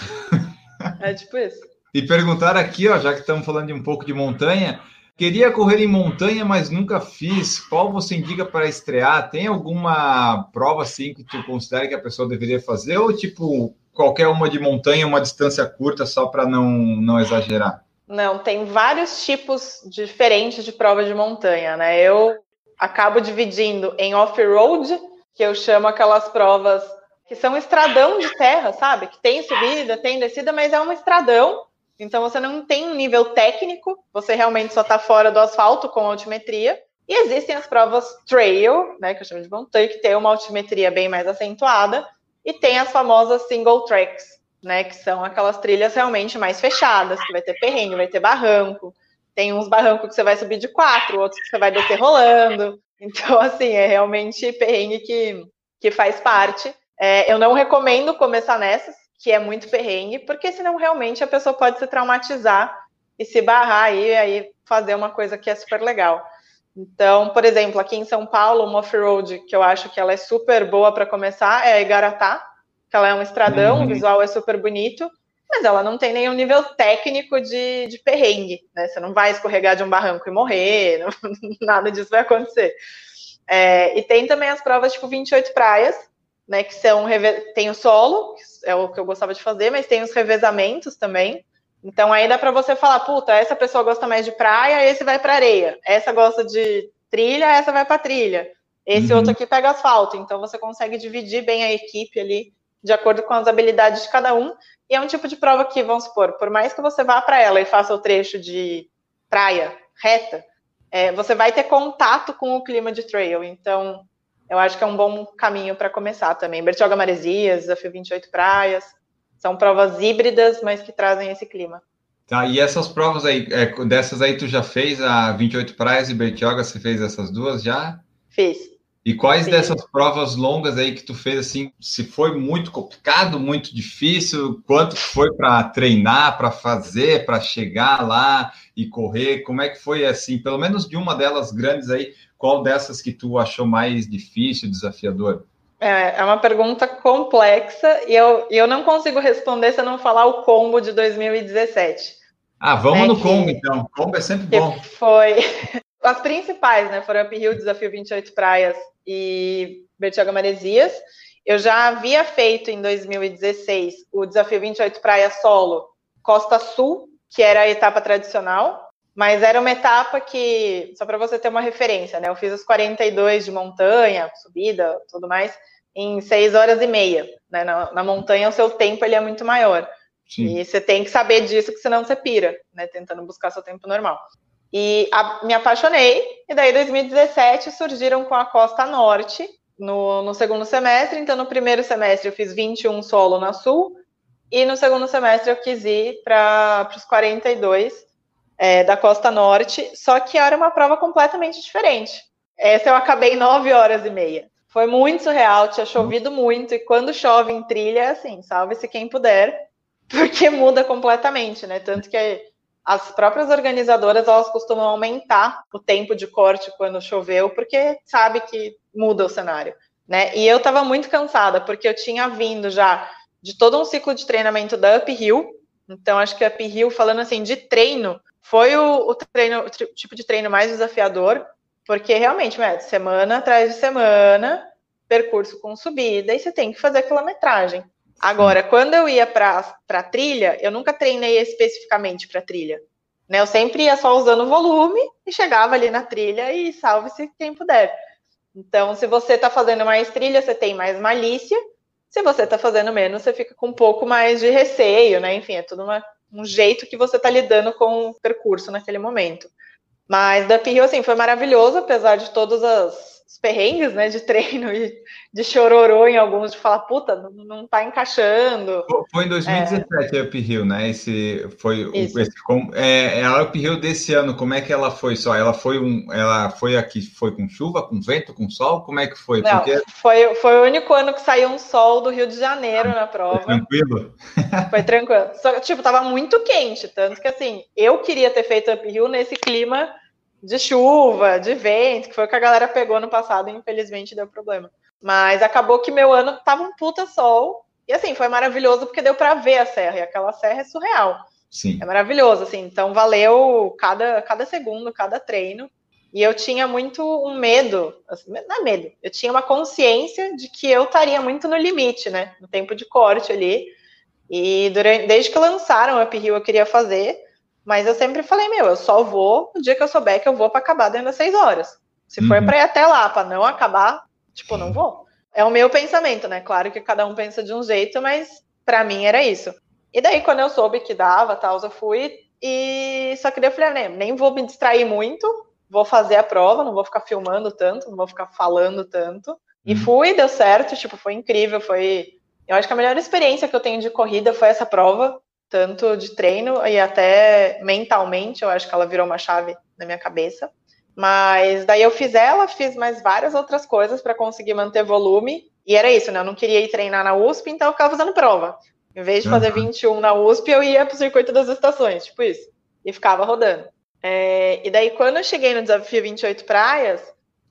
É tipo isso. E perguntar aqui, ó, já que estamos falando de um pouco de montanha, queria correr em montanha, mas nunca fiz. Qual você indica para estrear? Tem alguma prova assim que tu considera que a pessoa deveria fazer ou tipo qualquer uma de montanha, uma distância curta só para não não exagerar? Não, tem vários tipos diferentes de prova de montanha, né? Eu acabo dividindo em off-road, que eu chamo aquelas provas que são estradão de terra, sabe? Que tem subida, tem descida, mas é um estradão. Então você não tem um nível técnico, você realmente só está fora do asfalto com altimetria. E existem as provas trail, né, que eu chamo de montanha, que tem uma altimetria bem mais acentuada, e tem as famosas single tracks, né? Que são aquelas trilhas realmente mais fechadas, que vai ter perrengue, vai ter barranco. Tem uns barrancos que você vai subir de quatro, outros que você vai descer rolando. Então, assim, é realmente perrengue que, que faz parte. É, eu não recomendo começar nessas, que é muito perrengue, porque senão realmente a pessoa pode se traumatizar e se barrar aí, e aí fazer uma coisa que é super legal. Então, por exemplo, aqui em São Paulo, uma off-road que eu acho que ela é super boa para começar é a Igaratá, que ela é um estradão, uhum. o visual é super bonito, mas ela não tem nenhum nível técnico de, de perrengue, né? Você não vai escorregar de um barranco e morrer, não, nada disso vai acontecer. É, e tem também as provas tipo 28 praias, né? Que são tem o solo, que é o que eu gostava de fazer, mas tem os revezamentos também. Então aí dá para você falar, puta, essa pessoa gosta mais de praia, esse vai para areia. Essa gosta de trilha, essa vai para trilha. Esse uhum. outro aqui pega asfalto. Então você consegue dividir bem a equipe ali de acordo com as habilidades de cada um. E é um tipo de prova que, vamos supor, por mais que você vá para ela e faça o trecho de praia reta, é, você vai ter contato com o clima de trail. Então, eu acho que é um bom caminho para começar também. Bertioga Maresias, Desafio 28 Praias, são provas híbridas, mas que trazem esse clima. Tá, e essas provas aí, é, dessas aí tu já fez a 28 Praias e Bertioga, você fez essas duas já? Fiz. E quais Sim. dessas provas longas aí que tu fez assim, se foi muito complicado, muito difícil, quanto foi para treinar, para fazer, para chegar lá e correr? Como é que foi assim, pelo menos de uma delas grandes aí, qual dessas que tu achou mais difícil, desafiador? É, é uma pergunta complexa e eu, eu não consigo responder se eu não falar o combo de 2017. Ah, vamos né, no combo então. O combo é sempre bom. Foi as principais, né? Foram Up Hill, Desafio 28 Praias e Bertioga Maresias. Eu já havia feito em 2016 o Desafio 28 Praia Solo Costa Sul, que era a etapa tradicional, mas era uma etapa que, só para você ter uma referência, né? Eu fiz os 42 de montanha, subida, tudo mais, em 6 horas e meia. Né? Na, na montanha, o seu tempo ele é muito maior. Sim. E você tem que saber disso, que senão você pira, né? Tentando buscar seu tempo normal. E a, me apaixonei, e daí 2017 surgiram com a Costa Norte no, no segundo semestre. Então, no primeiro semestre eu fiz 21 solo na Sul, e no segundo semestre eu quis ir para os 42 é, da Costa Norte, só que era uma prova completamente diferente. Essa eu acabei em 9 horas e meia. Foi muito surreal, tinha chovido muito, e quando chove em trilha, é assim, salve-se quem puder, porque muda completamente, né? Tanto que as próprias organizadoras elas costumam aumentar o tempo de corte quando choveu, porque sabe que muda o cenário, né? E eu estava muito cansada porque eu tinha vindo já de todo um ciclo de treinamento da Uphill, então acho que a Uphill, falando assim de treino, foi o, o treino, o tipo de treino mais desafiador, porque realmente, né, semana atrás de semana, percurso com subida, e você tem que fazer quilometragem. Agora, quando eu ia para trilha, eu nunca treinei especificamente para trilha. Né? Eu sempre ia só usando volume e chegava ali na trilha e salve-se quem puder. Então, se você está fazendo mais trilha, você tem mais malícia. Se você está fazendo menos, você fica com um pouco mais de receio, né? Enfim, é tudo uma, um jeito que você está lidando com o percurso naquele momento. Mas da Pirro, assim, foi maravilhoso, apesar de todas as os perrengues, né, de treino e de chororô em alguns, de falar, puta, não, não tá encaixando. Foi em 2017 é. a Uphill, né? Esse foi Isso. esse, é, é, a Uphill desse ano, como é que ela foi só? Ela foi um, ela foi aqui, foi com chuva, com vento, com sol? Como é que foi? Não, Porque... foi, foi o único ano que saiu um sol do Rio de Janeiro na prova. Foi tranquilo? Foi tranquilo. Só, tipo, tava muito quente, tanto que assim, eu queria ter feito Uphill nesse clima de chuva, de vento, que foi o que a galera pegou no passado e infelizmente deu problema. Mas acabou que meu ano tava um puta sol. E assim, foi maravilhoso porque deu para ver a serra. E aquela serra é surreal. Sim. É maravilhoso, assim. Então valeu cada, cada segundo, cada treino. E eu tinha muito um medo, assim, não é medo, eu tinha uma consciência de que eu estaria muito no limite, né? No tempo de corte ali. E durante, desde que lançaram o Uphill eu queria fazer. Mas eu sempre falei, meu, eu só vou no dia que eu souber que eu vou para acabar dentro das seis horas. Se uhum. for para ir até lá, para não acabar, tipo, não vou. É o meu pensamento, né? Claro que cada um pensa de um jeito, mas para mim era isso. E daí, quando eu soube que dava, tal, eu fui e só que daí eu falei, né, nem vou me distrair muito, vou fazer a prova, não vou ficar filmando tanto, não vou ficar falando tanto. E uhum. fui, deu certo, tipo, foi incrível, foi Eu acho que a melhor experiência que eu tenho de corrida foi essa prova, tanto de treino e até mentalmente, eu acho que ela virou uma chave na minha cabeça. Mas daí eu fiz ela, fiz mais várias outras coisas para conseguir manter volume. E era isso, né? Eu não queria ir treinar na USP, então eu ficava fazendo prova. Em vez de fazer 21 na USP, eu ia para o circuito das estações, tipo isso. E ficava rodando. É, e daí, quando eu cheguei no desafio 28 praias,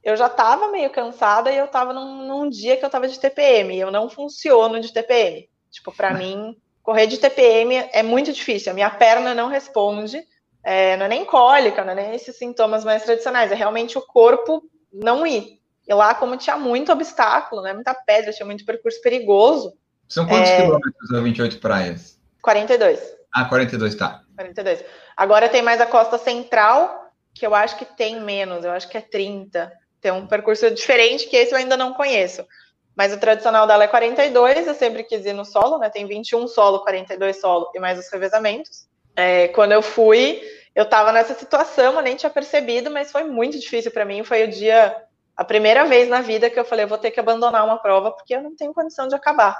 eu já estava meio cansada e eu estava num, num, dia que eu estava de TPM. E eu não funciono de TPM. Tipo, para mim, correr de TPM é muito difícil. A minha perna não responde. É, não é nem cólica, não é nem esses sintomas mais tradicionais. É realmente o corpo não ir. E lá, como tinha muito obstáculo, né, muita pedra, tinha muito percurso perigoso. São quantos é... quilômetros a 28 praias? 42. Ah, 42, tá. 42. Agora tem mais a costa central, que eu acho que tem menos, eu acho que é 30. Tem um percurso diferente que esse eu ainda não conheço. Mas o tradicional dela é 42, eu sempre quis ir no solo, né? Tem 21 solo, 42 solo e mais os revezamentos. É, quando eu fui, eu tava nessa situação, eu nem tinha percebido, mas foi muito difícil para mim. Foi o dia, a primeira vez na vida que eu falei, eu vou ter que abandonar uma prova porque eu não tenho condição de acabar,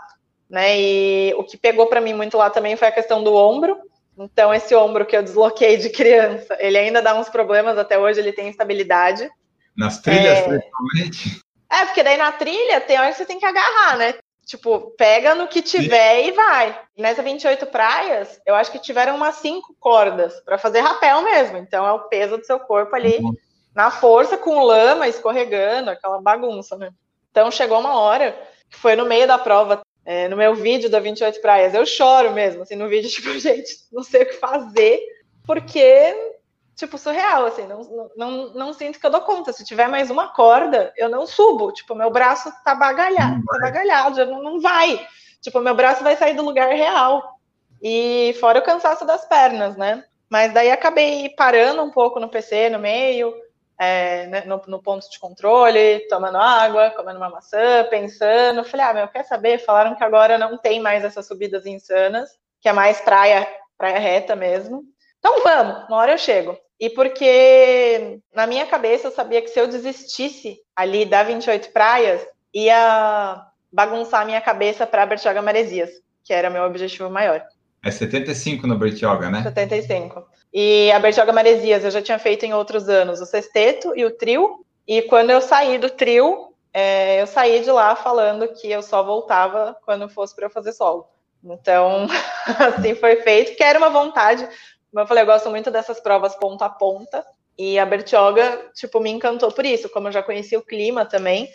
né? E o que pegou para mim muito lá também foi a questão do ombro. Então esse ombro que eu desloquei de criança, ele ainda dá uns problemas até hoje, ele tem instabilidade. Nas trilhas, é... principalmente. É, porque daí na trilha tem hora que você tem que agarrar, né? Tipo, pega no que tiver e vai. Nessa 28 praias, eu acho que tiveram umas cinco cordas para fazer rapel mesmo. Então é o peso do seu corpo ali uhum. na força, com lama escorregando, aquela bagunça, né? Então chegou uma hora que foi no meio da prova, é, no meu vídeo da 28 praias, eu choro mesmo, assim, no vídeo, tipo, gente, não sei o que fazer, porque tipo, surreal, assim, não, não, não, sinto que eu dou conta. Se tiver mais uma corda, eu não subo. Tipo, meu braço tá bagalhado, tá bagalhado, não, não vai. Tipo, meu braço vai sair do lugar real. E fora o cansaço das pernas, né? Mas daí acabei parando um pouco no PC, no meio, é, né, no, no, ponto de controle, tomando água, comendo uma maçã, pensando. Falei, ah, meu, quer saber? Falaram que agora não tem mais essas subidas insanas, que é mais praia, praia reta mesmo. Então vamos, uma hora eu chego. E porque na minha cabeça eu sabia que se eu desistisse ali da 28 praias, ia bagunçar a minha cabeça para Bertioga Maresias, que era meu objetivo maior. É 75 no Bertioga, né? 75. E a Bertioga Maresias eu já tinha feito em outros anos o sexteto e o trio. E quando eu saí do trio, é, eu saí de lá falando que eu só voltava quando fosse para eu fazer solo. Então, assim foi feito, que era uma vontade como eu falei, eu gosto muito dessas provas ponta a ponta. E a Bertioga, tipo, me encantou por isso. Como eu já conhecia o clima também,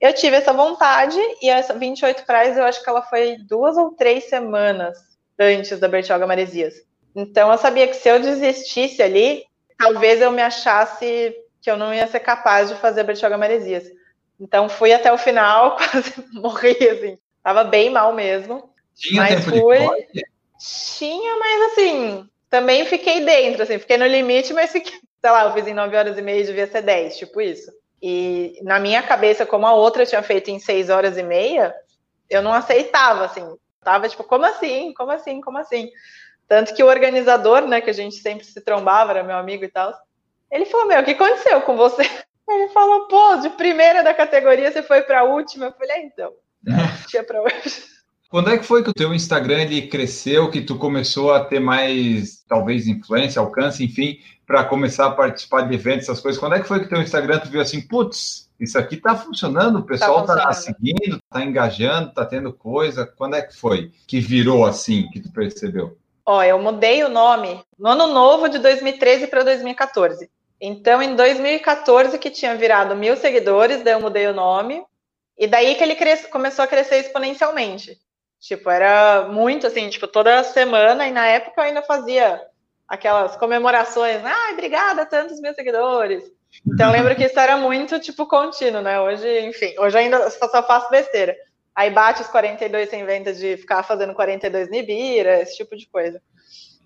eu tive essa vontade. E essa 28 praias, eu acho que ela foi duas ou três semanas antes da Bertioga Maresias. Então, eu sabia que se eu desistisse ali, talvez eu me achasse que eu não ia ser capaz de fazer a Bertioga Maresias. Então, fui até o final, quase morri, assim. Tava bem mal mesmo. Tinha mas fui... Tinha, mas assim, também fiquei dentro, assim, fiquei no limite, mas fiquei, sei lá, eu fiz em 9 horas e meia, devia ser 10, tipo isso. E na minha cabeça, como a outra tinha feito em 6 horas e meia, eu não aceitava, assim, tava tipo, como assim? Como assim? Como assim? Tanto que o organizador, né, que a gente sempre se trombava, era meu amigo e tal, ele falou: Meu, o que aconteceu com você? Ele falou: Pô, de primeira da categoria você foi para a última. Eu falei: é, Então, tinha para hoje. Quando é que foi que o teu Instagram ele cresceu, que tu começou a ter mais, talvez, influência, alcance, enfim, para começar a participar de eventos, essas coisas? Quando é que foi que o teu Instagram tu viu assim, putz, isso aqui tá funcionando, o pessoal tá, tá seguindo, tá engajando, tá tendo coisa. Quando é que foi que virou assim, que tu percebeu? Ó, eu mudei o nome no ano novo de 2013 para 2014. Então, em 2014, que tinha virado mil seguidores, daí eu mudei o nome. E daí que ele começou a crescer exponencialmente. Tipo, era muito assim, tipo, toda semana, e na época eu ainda fazia aquelas comemorações, ah, obrigada, tantos mil seguidores. Então lembro que isso era muito, tipo, contínuo, né? Hoje, enfim, hoje ainda só faço besteira. Aí bate os 42 sem venda de ficar fazendo 42 Nibira, esse tipo de coisa.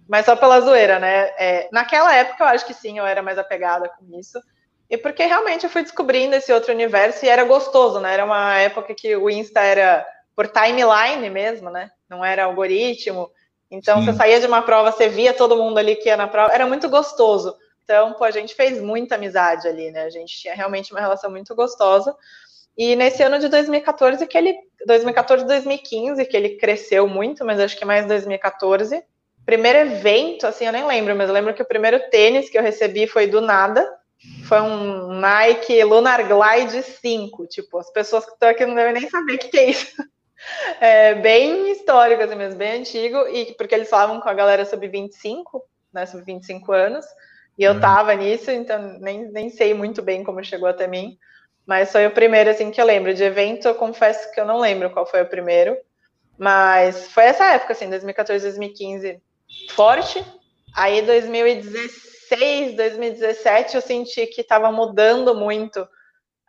Mas só pela zoeira, né? É, naquela época eu acho que sim, eu era mais apegada com isso. E porque realmente eu fui descobrindo esse outro universo e era gostoso, né? Era uma época que o Insta era por timeline mesmo, né? Não era algoritmo. Então, Sim. você saía de uma prova, você via todo mundo ali que ia na prova, era muito gostoso. Então, pô, a gente fez muita amizade ali, né? A gente tinha realmente uma relação muito gostosa. E nesse ano de 2014 que ele 2014, 2015, que ele cresceu muito, mas acho que mais 2014. Primeiro evento, assim, eu nem lembro, mas eu lembro que o primeiro tênis que eu recebi foi do nada. Foi um Nike Lunar Glide 5. Tipo, as pessoas que estão aqui não devem nem saber o que, que é isso. É bem histórico, assim mesmo, bem antigo, e porque eles falavam com a galera sobre 25, né, sobre 25 anos, e eu uhum. tava nisso, então nem, nem sei muito bem como chegou até mim, mas foi o primeiro, assim, que eu lembro. De evento, eu confesso que eu não lembro qual foi o primeiro, mas foi essa época, assim, 2014, 2015, forte, aí 2016, 2017, eu senti que tava mudando muito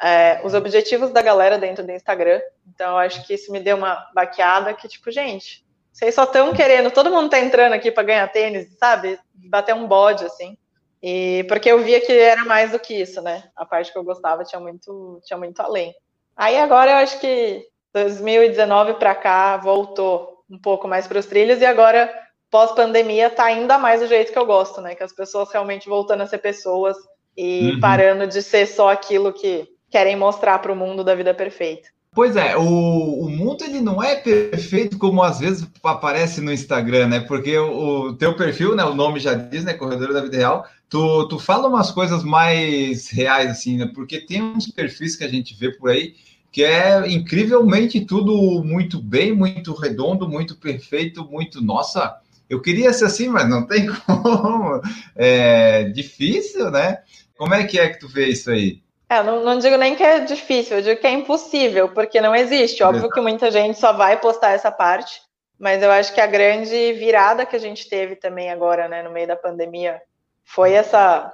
é, os objetivos da galera dentro do Instagram. Então, eu acho que isso me deu uma baqueada que, tipo, gente, vocês só estão querendo, todo mundo tá entrando aqui para ganhar tênis, sabe? Bater um bode, assim. E porque eu via que era mais do que isso, né? A parte que eu gostava tinha muito, tinha muito além. Aí agora eu acho que 2019 para cá voltou um pouco mais para os trilhos e agora pós-pandemia tá ainda mais do jeito que eu gosto, né? Que as pessoas realmente voltando a ser pessoas e uhum. parando de ser só aquilo que querem mostrar para o mundo da vida perfeita. Pois é, o, o mundo ele não é perfeito como às vezes aparece no Instagram, né? Porque o, o teu perfil, né? O nome já diz, né? Corredor da Vida Real. Tu, tu fala umas coisas mais reais, assim, né? Porque tem uns perfis que a gente vê por aí que é incrivelmente tudo muito bem, muito redondo, muito perfeito, muito. Nossa, eu queria ser assim, mas não tem como. É difícil, né? Como é que é que tu vê isso aí? É, não, não, digo nem que é difícil, eu digo que é impossível, porque não existe. Óbvio que muita gente só vai postar essa parte, mas eu acho que a grande virada que a gente teve também agora, né, no meio da pandemia, foi essa,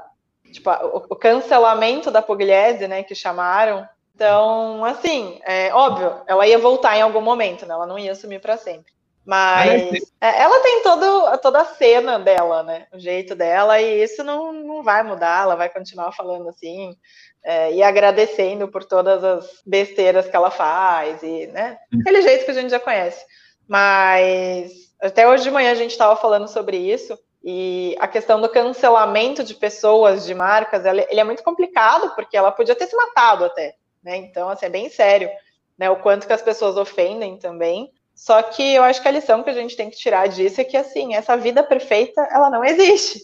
tipo, o, o cancelamento da Pugliese, né, que chamaram. Então, assim, é óbvio, ela ia voltar em algum momento, né, ela não ia sumir para sempre. Mas é, ela tem todo, toda a cena dela, né? O jeito dela, e isso não, não vai mudar, ela vai continuar falando assim é, e agradecendo por todas as besteiras que ela faz, e, né? Aquele jeito que a gente já conhece. Mas até hoje de manhã a gente estava falando sobre isso, e a questão do cancelamento de pessoas, de marcas, ela, ele é muito complicado, porque ela podia ter se matado até, né? Então, assim, é bem sério, né? O quanto que as pessoas ofendem também. Só que eu acho que a lição que a gente tem que tirar disso é que, assim, essa vida perfeita, ela não existe,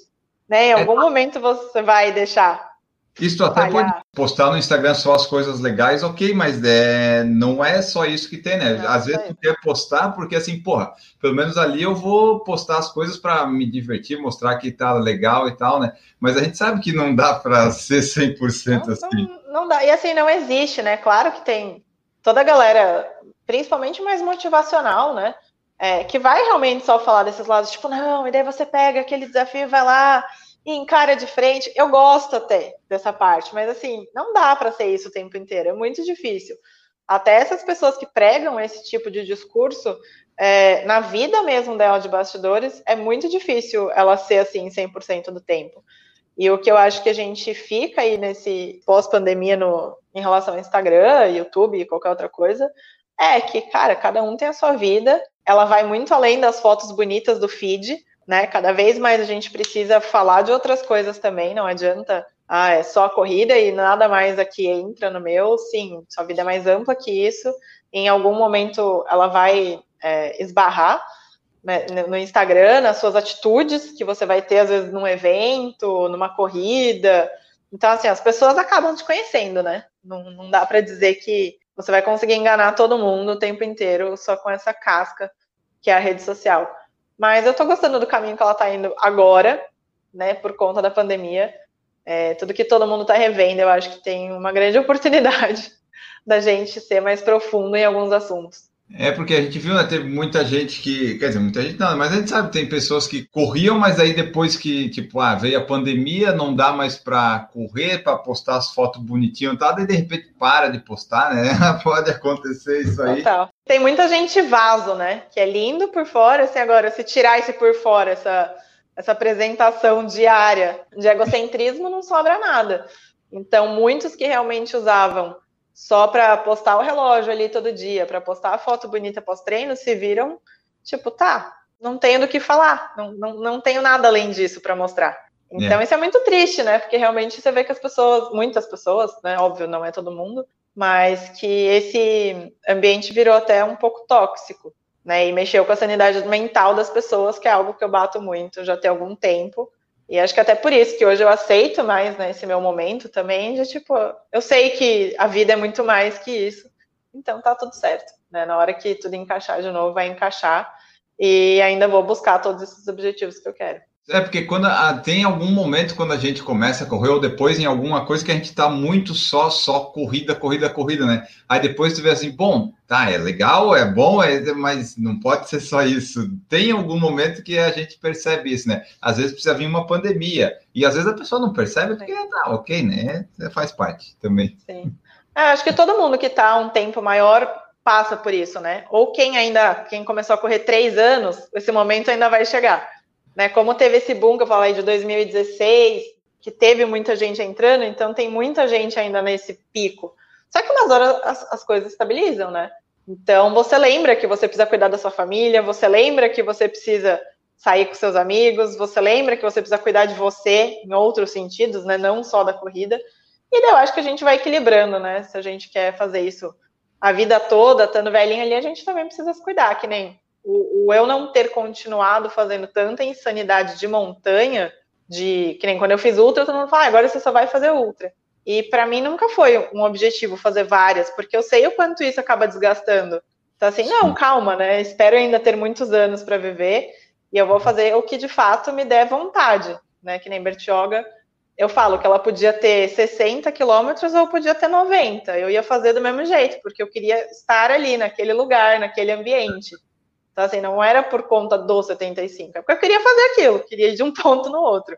né? Em é. algum é. momento você vai deixar isso até pode postar no Instagram só as coisas legais, ok, mas é, não é só isso que tem, né? Não, Às vezes tu quer postar porque assim, porra, pelo menos ali eu vou postar as coisas para me divertir, mostrar que tá legal e tal, né? Mas a gente sabe que não dá para ser 100% não, assim. Não, não dá, e assim, não existe, né? Claro que tem toda a galera, principalmente mais motivacional, né? É, que vai realmente só falar desses lados, tipo, não, e daí você pega aquele desafio e vai lá e encara de frente. Eu gosto até dessa parte, mas assim, não dá para ser isso o tempo inteiro, é muito difícil. Até essas pessoas que pregam esse tipo de discurso, é, na vida mesmo dela de bastidores, é muito difícil ela ser assim 100% do tempo. E o que eu acho que a gente fica aí nesse pós-pandemia em relação ao Instagram, YouTube e qualquer outra coisa, é que, cara, cada um tem a sua vida, ela vai muito além das fotos bonitas do feed, né? Cada vez mais a gente precisa falar de outras coisas também, não adianta, ah, é só a corrida e nada mais aqui entra no meu. Sim, sua vida é mais ampla que isso. Em algum momento ela vai é, esbarrar né, no Instagram, nas suas atitudes que você vai ter, às vezes, num evento, numa corrida. Então, assim, as pessoas acabam te conhecendo, né? Não, não dá para dizer que você vai conseguir enganar todo mundo o tempo inteiro só com essa casca que é a rede social. Mas eu estou gostando do caminho que ela está indo agora, né, por conta da pandemia. É, tudo que todo mundo está revendo, eu acho que tem uma grande oportunidade da gente ser mais profundo em alguns assuntos. É porque a gente viu, né? Teve muita gente que. Quer dizer, muita gente não, mas a gente sabe, tem pessoas que corriam, mas aí depois que, tipo, ah, veio a pandemia, não dá mais para correr, para postar as fotos bonitinhas e tal, daí de repente para de postar, né? Pode acontecer isso aí. Total. Tem muita gente vaso, né? Que é lindo por fora, assim, agora, se tirar esse por fora, essa, essa apresentação diária de egocentrismo, não sobra nada. Então, muitos que realmente usavam só para postar o relógio ali todo dia, para postar a foto bonita pós-treino, se viram, tipo, tá, não tenho do que falar, não, não, não tenho nada além disso para mostrar. Então, é. isso é muito triste, né? Porque realmente você vê que as pessoas, muitas pessoas, né? Óbvio, não é todo mundo, mas que esse ambiente virou até um pouco tóxico, né? E mexeu com a sanidade mental das pessoas, que é algo que eu bato muito já tem algum tempo. E acho que até por isso que hoje eu aceito mais né, esse meu momento também, de tipo, eu sei que a vida é muito mais que isso, então tá tudo certo. Né? Na hora que tudo encaixar de novo, vai encaixar. E ainda vou buscar todos esses objetivos que eu quero. É, porque quando ah, tem algum momento quando a gente começa a correr, ou depois em alguma coisa que a gente tá muito só, só corrida, corrida, corrida, né? Aí depois tu vê assim, bom, tá, é legal, é bom, é, mas não pode ser só isso. Tem algum momento que a gente percebe isso, né? Às vezes precisa vir uma pandemia, e às vezes a pessoa não percebe porque tá, ok, né? Faz parte também. Sim. É, acho que todo mundo que tá um tempo maior passa por isso, né? Ou quem ainda, quem começou a correr três anos, esse momento ainda vai chegar né? Como teve esse boom que eu falei de 2016, que teve muita gente entrando, então tem muita gente ainda nesse pico. Só que umas horas as, as coisas estabilizam, né? Então você lembra que você precisa cuidar da sua família, você lembra que você precisa sair com seus amigos, você lembra que você precisa cuidar de você em outros sentidos, né? Não só da corrida. E daí eu acho que a gente vai equilibrando, né? Se a gente quer fazer isso a vida toda, estando velhinho ali, a gente também precisa se cuidar, que nem o, o, eu não ter continuado fazendo tanta insanidade de montanha, de que nem quando eu fiz ultra, todo mundo fala, ah, agora você só vai fazer ultra. E para mim nunca foi um objetivo fazer várias, porque eu sei o quanto isso acaba desgastando. Então, assim, não, calma, né? Espero ainda ter muitos anos para viver e eu vou fazer o que de fato me der vontade, né? Que nem Bertioga, eu falo que ela podia ter 60 quilômetros ou podia ter 90. Eu ia fazer do mesmo jeito, porque eu queria estar ali, naquele lugar, naquele ambiente. Então, assim, não era por conta do 75, é porque eu queria fazer aquilo, queria ir de um ponto no outro.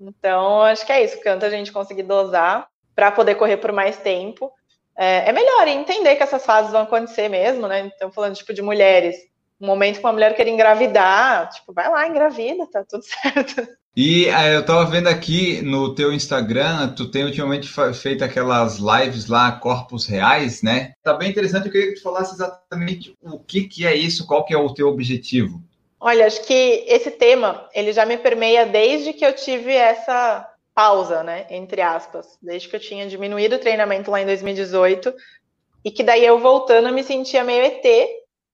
Então, acho que é isso, canta a gente conseguir dosar para poder correr por mais tempo. É, é melhor entender que essas fases vão acontecer mesmo, né? Então, falando tipo de mulheres, um momento que uma mulher quer engravidar, tipo, vai lá, engravida, tá tudo certo. E é, eu estava vendo aqui no teu Instagram, tu tem ultimamente feito aquelas lives lá, corpos reais, né? Tá bem interessante, eu queria que tu falasse exatamente o que, que é isso, qual que é o teu objetivo. Olha, acho que esse tema, ele já me permeia desde que eu tive essa pausa, né, entre aspas, desde que eu tinha diminuído o treinamento lá em 2018, e que daí eu voltando eu me sentia meio ET,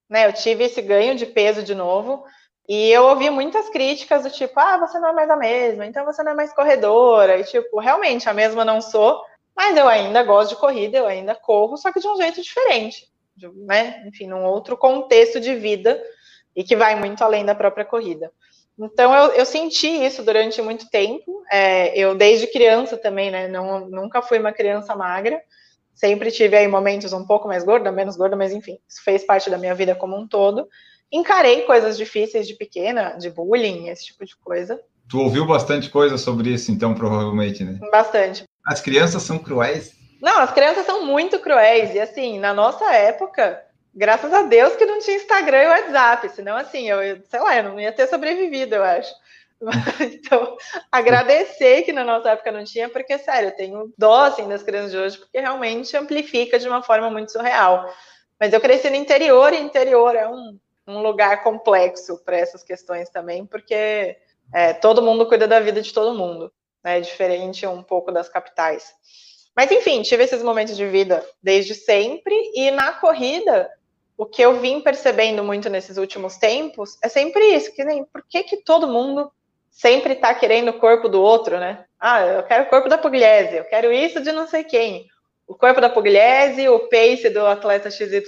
né, eu tive esse ganho de peso de novo, e eu ouvi muitas críticas do tipo, ah, você não é mais a mesma, então você não é mais corredora. E, tipo, realmente, a mesma não sou, mas eu ainda gosto de corrida, eu ainda corro, só que de um jeito diferente, né? Enfim, num outro contexto de vida e que vai muito além da própria corrida. Então, eu, eu senti isso durante muito tempo. É, eu, desde criança também, né? Não, nunca fui uma criança magra. Sempre tive aí momentos um pouco mais gorda, menos gorda, mas enfim, isso fez parte da minha vida como um todo encarei coisas difíceis de pequena, de bullying, esse tipo de coisa. Tu ouviu bastante coisa sobre isso, então, provavelmente, né? Bastante. As crianças são cruéis? Não, as crianças são muito cruéis. E assim, na nossa época, graças a Deus que não tinha Instagram e WhatsApp. Senão, assim, eu, sei lá, eu não ia ter sobrevivido, eu acho. Então, agradecer que na nossa época não tinha, porque, sério, eu tenho dó, assim, das crianças de hoje, porque realmente amplifica de uma forma muito surreal. Mas eu cresci no interior, e interior é um, um lugar complexo para essas questões também, porque é, todo mundo cuida da vida de todo mundo, né? Diferente um pouco das capitais. Mas enfim, tive esses momentos de vida desde sempre, e na corrida, o que eu vim percebendo muito nesses últimos tempos é sempre isso, que nem por que, que todo mundo sempre está querendo o corpo do outro, né? Ah, eu quero o corpo da Pugliese, eu quero isso de não sei quem. O corpo da Pugliese, o pace do atleta XYZ,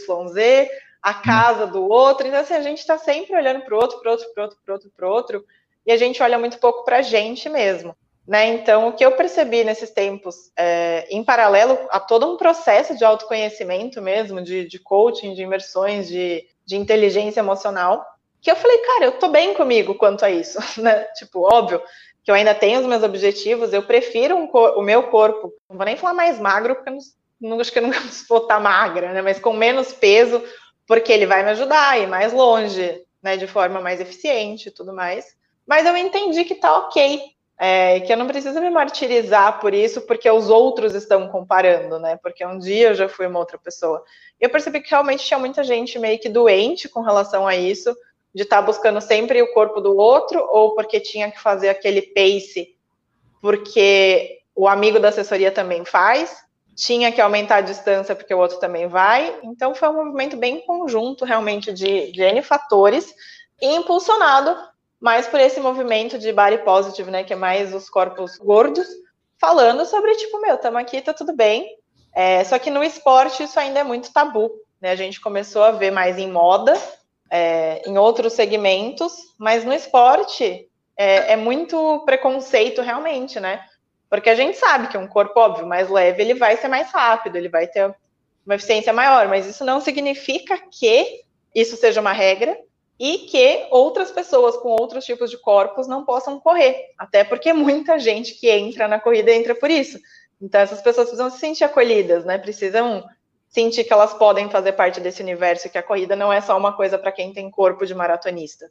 a casa do outro. Então, assim, a gente está sempre olhando para o outro, para o outro, para o outro, para o outro, para outro, e a gente olha muito pouco para a gente mesmo. Né? Então, o que eu percebi nesses tempos, é, em paralelo a todo um processo de autoconhecimento mesmo, de, de coaching, de imersões, de, de inteligência emocional, que eu falei, cara, eu tô bem comigo quanto a isso, né? Tipo, óbvio que eu ainda tenho os meus objetivos, eu prefiro um o meu corpo, não vou nem falar mais magro, porque eu não, não acho que eu nunca vou estar magra, né? Mas com menos peso, porque ele vai me ajudar a ir mais longe, né, de forma mais eficiente e tudo mais. Mas eu entendi que tá ok, é, que eu não preciso me martirizar por isso, porque os outros estão comparando, né? Porque um dia eu já fui uma outra pessoa. Eu percebi que realmente tinha muita gente meio que doente com relação a isso, de estar tá buscando sempre o corpo do outro, ou porque tinha que fazer aquele pace, porque o amigo da assessoria também faz, tinha que aumentar a distância porque o outro também vai. Então foi um movimento bem conjunto, realmente, de, de N fatores, impulsionado mais por esse movimento de body positive, né? Que é mais os corpos gordos, falando sobre, tipo, meu, estamos aqui, tá tudo bem. É, só que no esporte isso ainda é muito tabu. Né? A gente começou a ver mais em moda, é, em outros segmentos, mas no esporte é, é muito preconceito realmente, né? Porque a gente sabe que um corpo, óbvio, mais leve, ele vai ser mais rápido, ele vai ter uma eficiência maior, mas isso não significa que isso seja uma regra e que outras pessoas com outros tipos de corpos não possam correr. Até porque muita gente que entra na corrida entra por isso. Então, essas pessoas precisam se sentir acolhidas, né? Precisam sentir que elas podem fazer parte desse universo, que a corrida não é só uma coisa para quem tem corpo de maratonista.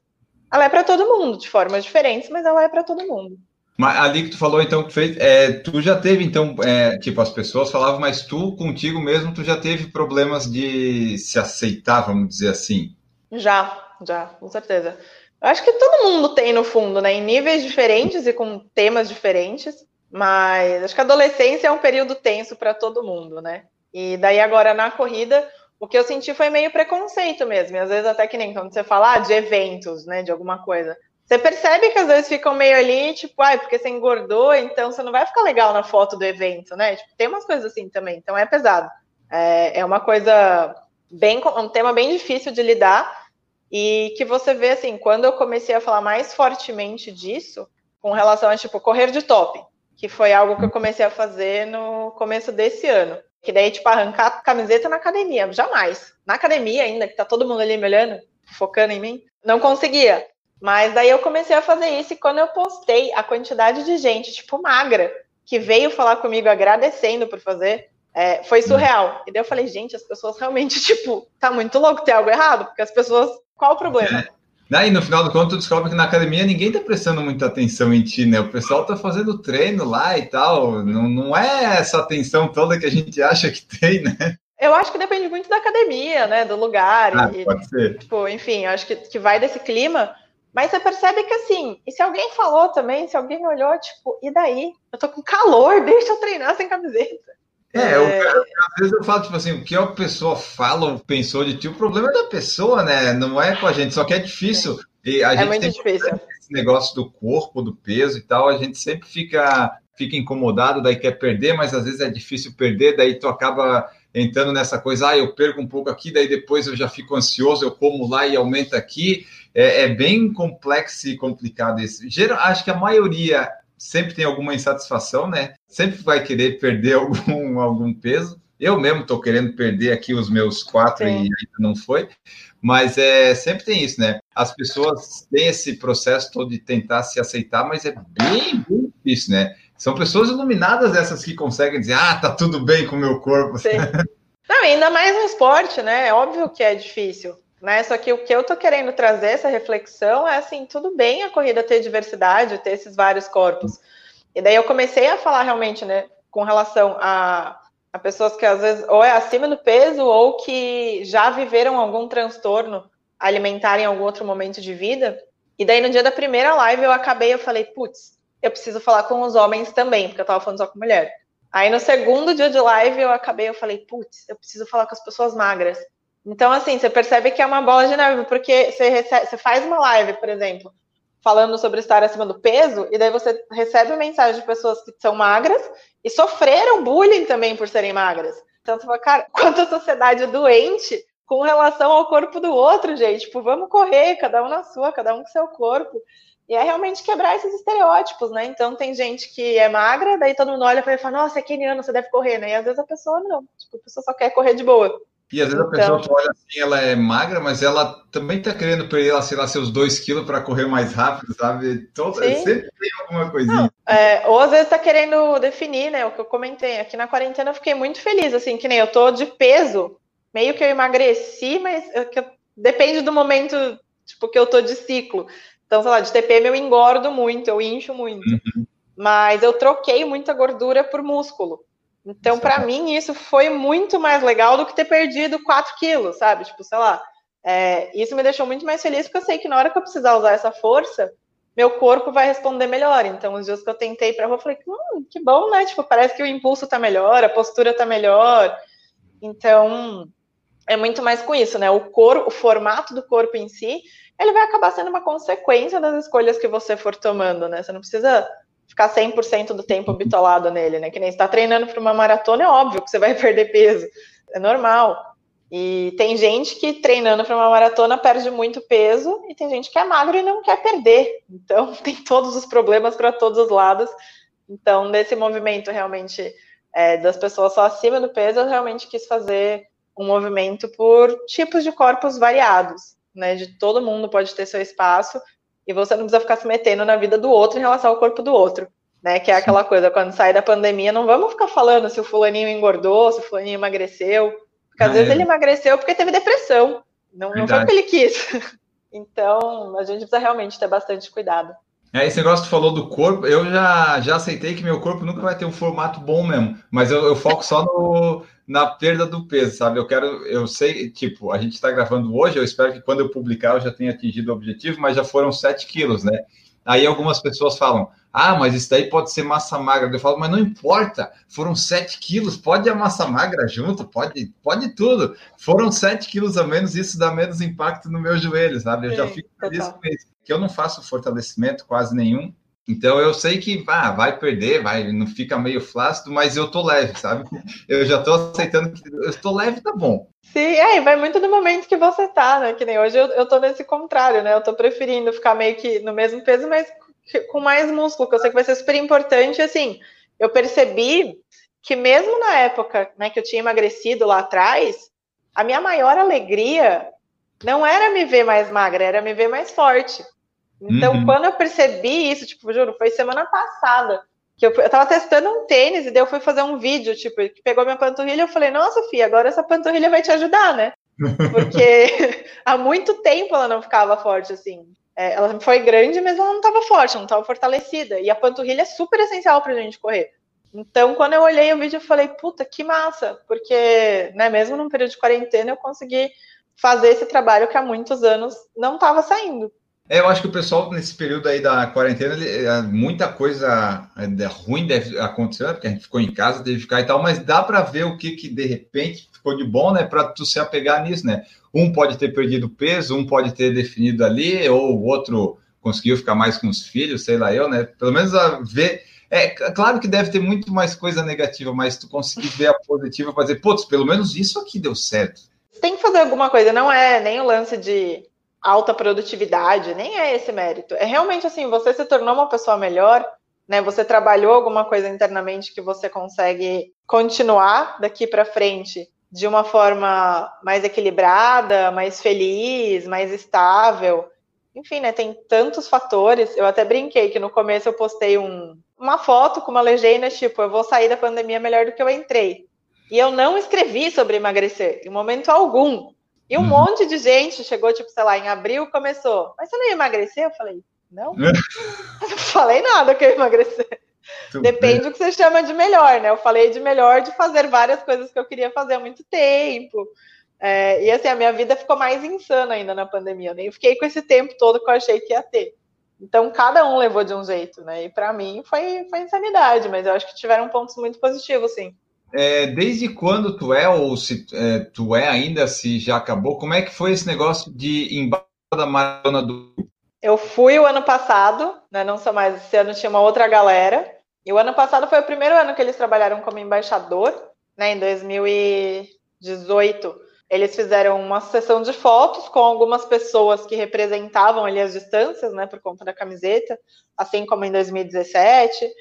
Ela é para todo mundo, de formas diferentes, mas ela é para todo mundo. Mas ali que tu falou, então, que fez, é, tu já teve, então, é, tipo, as pessoas falavam, mas tu, contigo mesmo, tu já teve problemas de se aceitar, vamos dizer assim? Já, já, com certeza. Eu acho que todo mundo tem, no fundo, né, em níveis diferentes e com temas diferentes, mas acho que a adolescência é um período tenso para todo mundo, né? E daí agora na corrida, o que eu senti foi meio preconceito mesmo, e às vezes até que nem quando você fala ah, de eventos, né, de alguma coisa. Você percebe que às vezes ficam meio ali, tipo, ai, porque você engordou, então você não vai ficar legal na foto do evento, né? Tipo, tem umas coisas assim também, então é pesado. É, é uma coisa bem, um tema bem difícil de lidar, e que você vê assim, quando eu comecei a falar mais fortemente disso, com relação a tipo correr de top, que foi algo que eu comecei a fazer no começo desse ano. Que daí, tipo, arrancar camiseta na academia, jamais. Na academia ainda, que tá todo mundo ali me olhando, focando em mim, não conseguia. Mas daí eu comecei a fazer isso e quando eu postei a quantidade de gente, tipo, magra, que veio falar comigo agradecendo por fazer, é, foi surreal. E daí eu falei, gente, as pessoas realmente, tipo, tá muito louco, tem algo errado, porque as pessoas. Qual o problema? É. E no final do conto, tu descobre que na academia ninguém tá prestando muita atenção em ti, né? O pessoal tá fazendo treino lá e tal. Não, não é essa atenção toda que a gente acha que tem, né? Eu acho que depende muito da academia, né? Do lugar. Ah, e, pode ser. Tipo, enfim, eu acho que, que vai desse clima. Mas você percebe que assim, e se alguém falou também, se alguém olhou, tipo, e daí? Eu tô com calor, deixa eu treinar sem camiseta. É, eu, é. às vezes eu falo, tipo assim, o que a pessoa fala ou pensou de ti, o problema é da pessoa, né? Não é com a gente, só que é difícil. E a é gente muito tem difícil. Esse negócio do corpo, do peso e tal, a gente sempre fica, fica incomodado, daí quer perder, mas às vezes é difícil perder, daí tu acaba entrando nessa coisa, ah, eu perco um pouco aqui, daí depois eu já fico ansioso, eu como lá e aumenta aqui. É, é bem complexo e complicado isso. Geral, acho que a maioria sempre tem alguma insatisfação, né? Sempre vai querer perder algum, algum peso. Eu mesmo estou querendo perder aqui os meus quatro Sim. e ainda não foi. Mas é, sempre tem isso, né? As pessoas têm esse processo todo de tentar se aceitar, mas é bem, bem difícil, né? São pessoas iluminadas essas que conseguem dizer, ah, tá tudo bem com o meu corpo. Sim. Não, ainda mais no esporte, né? É óbvio que é difícil. Né? Só que o que eu tô querendo trazer essa reflexão é assim, tudo bem a corrida ter diversidade, ter esses vários corpos. E daí eu comecei a falar realmente, né, com relação a, a pessoas que às vezes ou é acima do peso ou que já viveram algum transtorno alimentar em algum outro momento de vida. E daí no dia da primeira live eu acabei, eu falei, putz, eu preciso falar com os homens também, porque eu tava falando só com mulher. Aí no segundo dia de live eu acabei, eu falei, putz, eu preciso falar com as pessoas magras. Então, assim, você percebe que é uma bola de neve, porque você, recebe, você faz uma live, por exemplo, falando sobre estar acima do peso, e daí você recebe mensagem de pessoas que são magras e sofreram bullying também por serem magras. Então você fala, cara, quanta sociedade doente com relação ao corpo do outro, gente. Tipo, vamos correr, cada um na sua, cada um com seu corpo. E é realmente quebrar esses estereótipos, né? Então tem gente que é magra, daí todo mundo olha para ele e fala, nossa, é keniano, você deve correr, né? E às vezes a pessoa não, tipo, a pessoa só quer correr de boa. E às vezes então, a pessoa olha assim, ela é magra, mas ela também está querendo perder, sei lá, seus dois quilos para correr mais rápido, sabe? Todo, sempre tem alguma coisinha. Não, é, ou às vezes está querendo definir, né? O que eu comentei. Aqui na quarentena eu fiquei muito feliz, assim, que nem eu tô de peso, meio que eu emagreci, mas eu, que eu, depende do momento, tipo, que eu tô de ciclo. Então, sei lá, de TPM eu engordo muito, eu incho muito. Uhum. Mas eu troquei muita gordura por músculo. Então, para mim, isso foi muito mais legal do que ter perdido 4 quilos, sabe? Tipo, sei lá. É, isso me deixou muito mais feliz, porque eu sei que na hora que eu precisar usar essa força, meu corpo vai responder melhor. Então, os dias que eu tentei para rua, eu falei, hum, que bom, né? Tipo, parece que o impulso tá melhor, a postura tá melhor. Então, é muito mais com isso, né? O corpo, o formato do corpo em si, ele vai acabar sendo uma consequência das escolhas que você for tomando, né? Você não precisa ficar 100% do tempo bitolado nele, né? Que nem está treinando para uma maratona, é óbvio que você vai perder peso, é normal. E tem gente que treinando para uma maratona perde muito peso e tem gente que é magro e não quer perder. Então tem todos os problemas para todos os lados. Então nesse movimento realmente é, das pessoas só acima do peso, eu realmente quis fazer um movimento por tipos de corpos variados, né? De todo mundo pode ter seu espaço e você não precisa ficar se metendo na vida do outro em relação ao corpo do outro, né? Que é aquela coisa, quando sai da pandemia, não vamos ficar falando se o fulaninho engordou, se o fulaninho emagreceu, porque às ah, vezes é. ele emagreceu porque teve depressão, não, não foi porque ele quis. Então, a gente precisa realmente ter bastante cuidado. É, esse negócio que tu falou do corpo, eu já, já aceitei que meu corpo nunca vai ter um formato bom mesmo, mas eu, eu foco só no, na perda do peso, sabe? Eu quero, eu sei, tipo, a gente está gravando hoje, eu espero que quando eu publicar eu já tenha atingido o objetivo, mas já foram 7 quilos, né? Aí algumas pessoas falam, ah, mas isso daí pode ser massa magra. Eu falo, mas não importa, foram 7 quilos, pode a massa magra junto, pode, pode tudo. Foram 7 quilos a menos, isso dá menos impacto no meu joelho, sabe? Eu Sim, já fico feliz com isso. Que eu não faço fortalecimento quase nenhum, então eu sei que ah, vai perder, vai, não fica meio flácido, mas eu tô leve, sabe? Eu já tô aceitando que eu tô leve, tá bom. Sim, é, vai muito do momento que você tá, né? Que nem hoje eu, eu tô nesse contrário, né? Eu tô preferindo ficar meio que no mesmo peso, mas com mais músculo, que eu sei que vai ser super importante. Assim, eu percebi que mesmo na época né, que eu tinha emagrecido lá atrás, a minha maior alegria não era me ver mais magra, era me ver mais forte. Então, uhum. quando eu percebi isso, tipo, juro, foi semana passada, que eu, eu tava testando um tênis e daí eu fui fazer um vídeo, tipo, que pegou minha panturrilha e eu falei, nossa, Fia, agora essa panturrilha vai te ajudar, né? Porque há muito tempo ela não ficava forte assim. É, ela foi grande, mas ela não estava forte, não estava fortalecida. E a panturrilha é super essencial para a gente correr. Então, quando eu olhei o vídeo, eu falei, puta, que massa, porque, né, mesmo num período de quarentena, eu consegui fazer esse trabalho que há muitos anos não estava saindo. É, eu acho que o pessoal, nesse período aí da quarentena, é, muita coisa é, ruim deve acontecer, né, porque a gente ficou em casa, teve que ficar e tal, mas dá para ver o que, que de repente ficou de bom, né, para tu se apegar nisso, né? Um pode ter perdido peso, um pode ter definido ali, ou o outro conseguiu ficar mais com os filhos, sei lá eu, né? Pelo menos a ver. É claro que deve ter muito mais coisa negativa, mas tu conseguir ver a positiva dizer, putz, pelo menos isso aqui deu certo. Tem que fazer alguma coisa, não é nem o lance de alta produtividade, nem é esse mérito. É realmente assim, você se tornou uma pessoa melhor, né? Você trabalhou alguma coisa internamente que você consegue continuar daqui para frente de uma forma mais equilibrada, mais feliz, mais estável. Enfim, né? Tem tantos fatores. Eu até brinquei que no começo eu postei um, uma foto com uma legenda tipo: eu vou sair da pandemia melhor do que eu entrei. E eu não escrevi sobre emagrecer, em momento algum. E um uhum. monte de gente chegou, tipo, sei lá, em abril começou. Mas você não ia emagrecer? Eu falei, não. não falei nada que eu ia emagrecer. Depende bem. do que você chama de melhor, né? Eu falei de melhor de fazer várias coisas que eu queria fazer há muito tempo. É, e assim, a minha vida ficou mais insana ainda na pandemia. Eu nem fiquei com esse tempo todo que eu achei que ia ter. Então, cada um levou de um jeito, né? E para mim foi, foi insanidade, mas eu acho que tiveram pontos muito positivos, sim. É, desde quando tu é, ou se é, tu é ainda, se já acabou, como é que foi esse negócio de embalo da maratona do. Eu fui o ano passado, né? Não sou mais, esse ano tinha uma outra galera. E o ano passado foi o primeiro ano que eles trabalharam como embaixador, né? Em 2018. Eles fizeram uma sessão de fotos com algumas pessoas que representavam ali as distâncias, né, por conta da camiseta, assim como em 2017.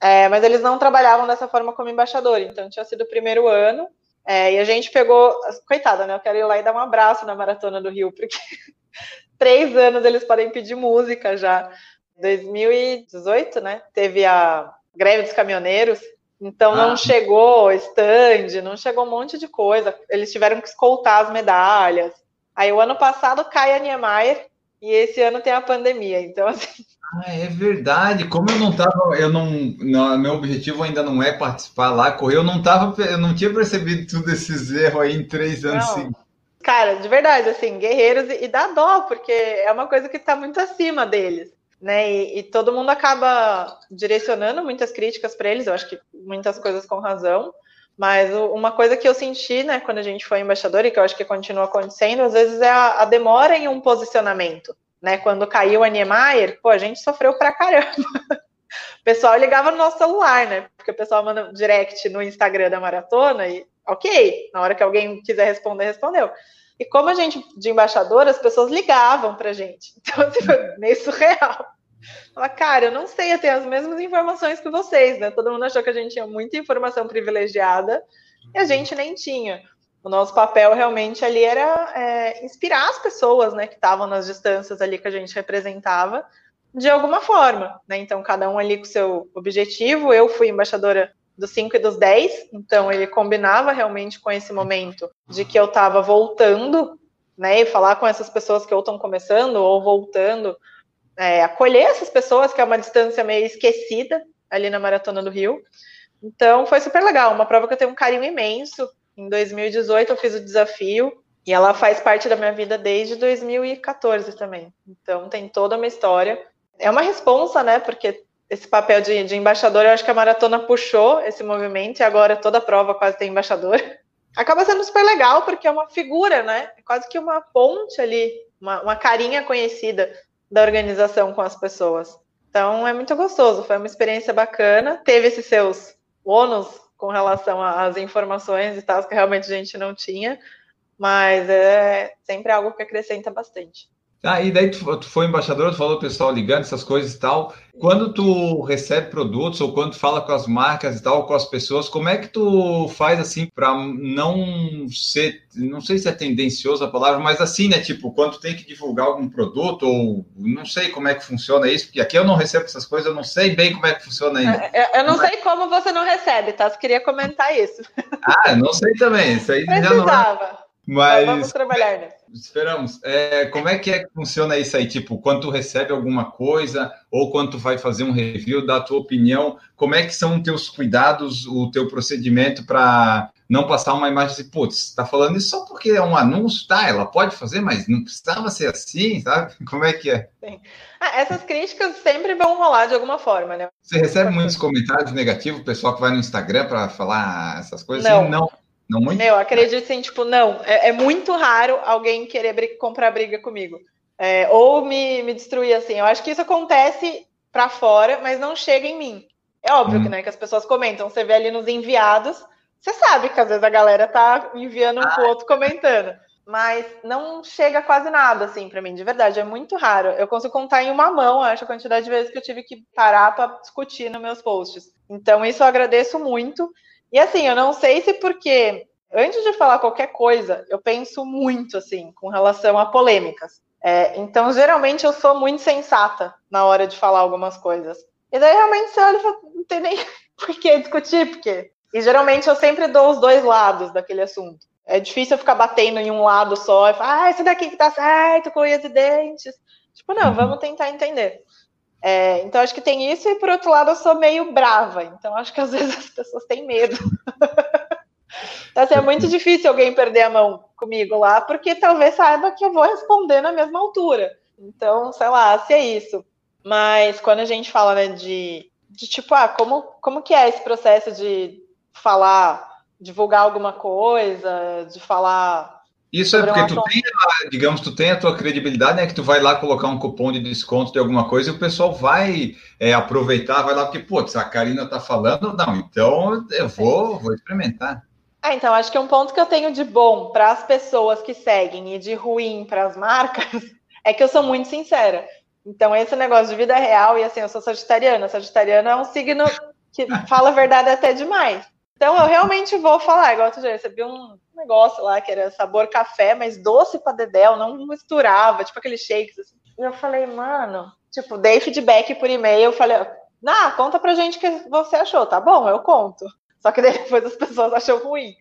É, mas eles não trabalhavam dessa forma como embaixador, então tinha sido o primeiro ano. É, e a gente pegou. Coitada, né? Eu quero ir lá e dar um abraço na Maratona do Rio, porque três anos eles podem pedir música já. 2018, né? Teve a greve dos caminhoneiros, então ah. não chegou stand, não chegou um monte de coisa. Eles tiveram que escoltar as medalhas. Aí o ano passado cai a Niemeyer e esse ano tem a pandemia. Então, assim, ah, é verdade. Como eu não tava, eu não, não, meu objetivo ainda não é participar lá, correr, eu não tava, eu não tinha percebido tudo esses erros aí em três anos seguidos. Cara, de verdade, assim, guerreiros e, e dá dó, porque é uma coisa que está muito acima deles. né? E, e todo mundo acaba direcionando muitas críticas para eles, eu acho que muitas coisas com razão. Mas uma coisa que eu senti, né, quando a gente foi embaixador, e que eu acho que continua acontecendo, às vezes é a, a demora em um posicionamento. Né? Quando caiu a Niemeyer, pô, a gente sofreu pra caramba. O pessoal ligava no nosso celular, né? Porque o pessoal manda direct no Instagram da maratona e ok, na hora que alguém quiser responder, respondeu. E como a gente, de embaixador, as pessoas ligavam pra gente. Então, assim, meio surreal. Fala, cara, eu não sei, eu tenho as mesmas informações que vocês, né? Todo mundo achou que a gente tinha muita informação privilegiada e a gente nem tinha. O nosso papel realmente ali era é, inspirar as pessoas, né, que estavam nas distâncias ali que a gente representava, de alguma forma, né? Então, cada um ali com seu objetivo. Eu fui embaixadora dos 5 e dos 10, então ele combinava realmente com esse momento de que eu estava voltando, né, e falar com essas pessoas que ou estão começando ou voltando é, acolher essas pessoas, que é uma distância meio esquecida ali na Maratona do Rio. Então, foi super legal, uma prova que eu tenho um carinho imenso. Em 2018 eu fiz o desafio e ela faz parte da minha vida desde 2014 também. Então, tem toda uma história. É uma responsa, né? Porque esse papel de, de embaixador, eu acho que a maratona puxou esse movimento e agora toda prova quase tem embaixador. Acaba sendo super legal porque é uma figura, né? É quase que uma ponte ali, uma, uma carinha conhecida da organização com as pessoas. Então é muito gostoso, foi uma experiência bacana. Teve esses seus ônus com relação às informações e tal, que realmente a gente não tinha, mas é sempre algo que acrescenta bastante. Ah, e daí tu, tu foi embaixador, tu falou o pessoal ligando essas coisas e tal. Quando tu recebe produtos ou quando tu fala com as marcas e tal, com as pessoas, como é que tu faz assim para não ser, não sei se é tendencioso a palavra, mas assim, né? Tipo, quando tu tem que divulgar algum produto ou não sei como é que funciona isso, porque aqui eu não recebo essas coisas, eu não sei bem como é que funciona ainda. Eu, eu não sei como você não recebe, tá? Queria comentar isso. Ah, não sei também. Isso aí Precisava. já não. É- mas vamos trabalhar, né? Esperamos. É, como é que é que funciona isso aí? Tipo, quando tu recebe alguma coisa ou quando tu vai fazer um review, da tua opinião, como é que são os teus cuidados, o teu procedimento para não passar uma imagem assim, putz, tá falando isso só porque é um anúncio, tá? Ela pode fazer, mas não precisava ser assim, sabe? Como é que é? Ah, essas críticas sempre vão rolar de alguma forma, né? Você recebe muitos comentários negativos, o pessoal que vai no Instagram para falar essas coisas? Não. Assim, não. Não muito? Meu, acredito sim, tipo, não. É, é muito raro alguém querer comprar briga comigo. É, ou me, me destruir assim. Eu acho que isso acontece para fora, mas não chega em mim. É óbvio hum. que, né, que as pessoas comentam. Você vê ali nos enviados, você sabe que às vezes a galera tá enviando um pro outro comentando. Mas não chega quase nada, assim, para mim, de verdade. É muito raro. Eu consigo contar em uma mão, acho, a quantidade de vezes que eu tive que parar para discutir nos meus posts. Então, isso eu agradeço muito. E assim, eu não sei se porque antes de falar qualquer coisa, eu penso muito assim com relação a polêmicas. É, então, geralmente eu sou muito sensata na hora de falar algumas coisas. E daí realmente você olha e fala, não tem nem por que discutir, porque. E geralmente eu sempre dou os dois lados daquele assunto. É difícil eu ficar batendo em um lado só e falar, ah, esse daqui que tá certo, com unhas e dentes. Tipo, não, vamos tentar entender. É, então, acho que tem isso, e por outro lado, eu sou meio brava, então acho que às vezes as pessoas têm medo. então, assim, é muito difícil alguém perder a mão comigo lá, porque talvez saiba que eu vou responder na mesma altura. Então, sei lá, se é isso. Mas quando a gente fala né, de, de tipo, ah, como, como que é esse processo de falar, divulgar alguma coisa, de falar isso é porque tu tem, digamos, tu tem a tua credibilidade, né? Que tu vai lá colocar um cupom de desconto de alguma coisa e o pessoal vai é, aproveitar, vai lá, porque, putz, a Karina tá falando, não, então eu vou, vou experimentar. Ah, então, acho que um ponto que eu tenho de bom para as pessoas que seguem e de ruim para as marcas é que eu sou muito sincera. Então, esse negócio de vida real, e assim, eu sou sagitariana. Sagitariana é um signo que fala a verdade até demais. Então, eu realmente vou falar, igual tu já recebi um negócio lá que era sabor café, mas doce pra dedéu, não misturava, tipo aqueles shakes. Assim. E eu falei, mano, tipo, dei feedback por e-mail, eu falei, ah, conta pra gente o que você achou, tá bom, eu conto. Só que depois as pessoas acham ruim.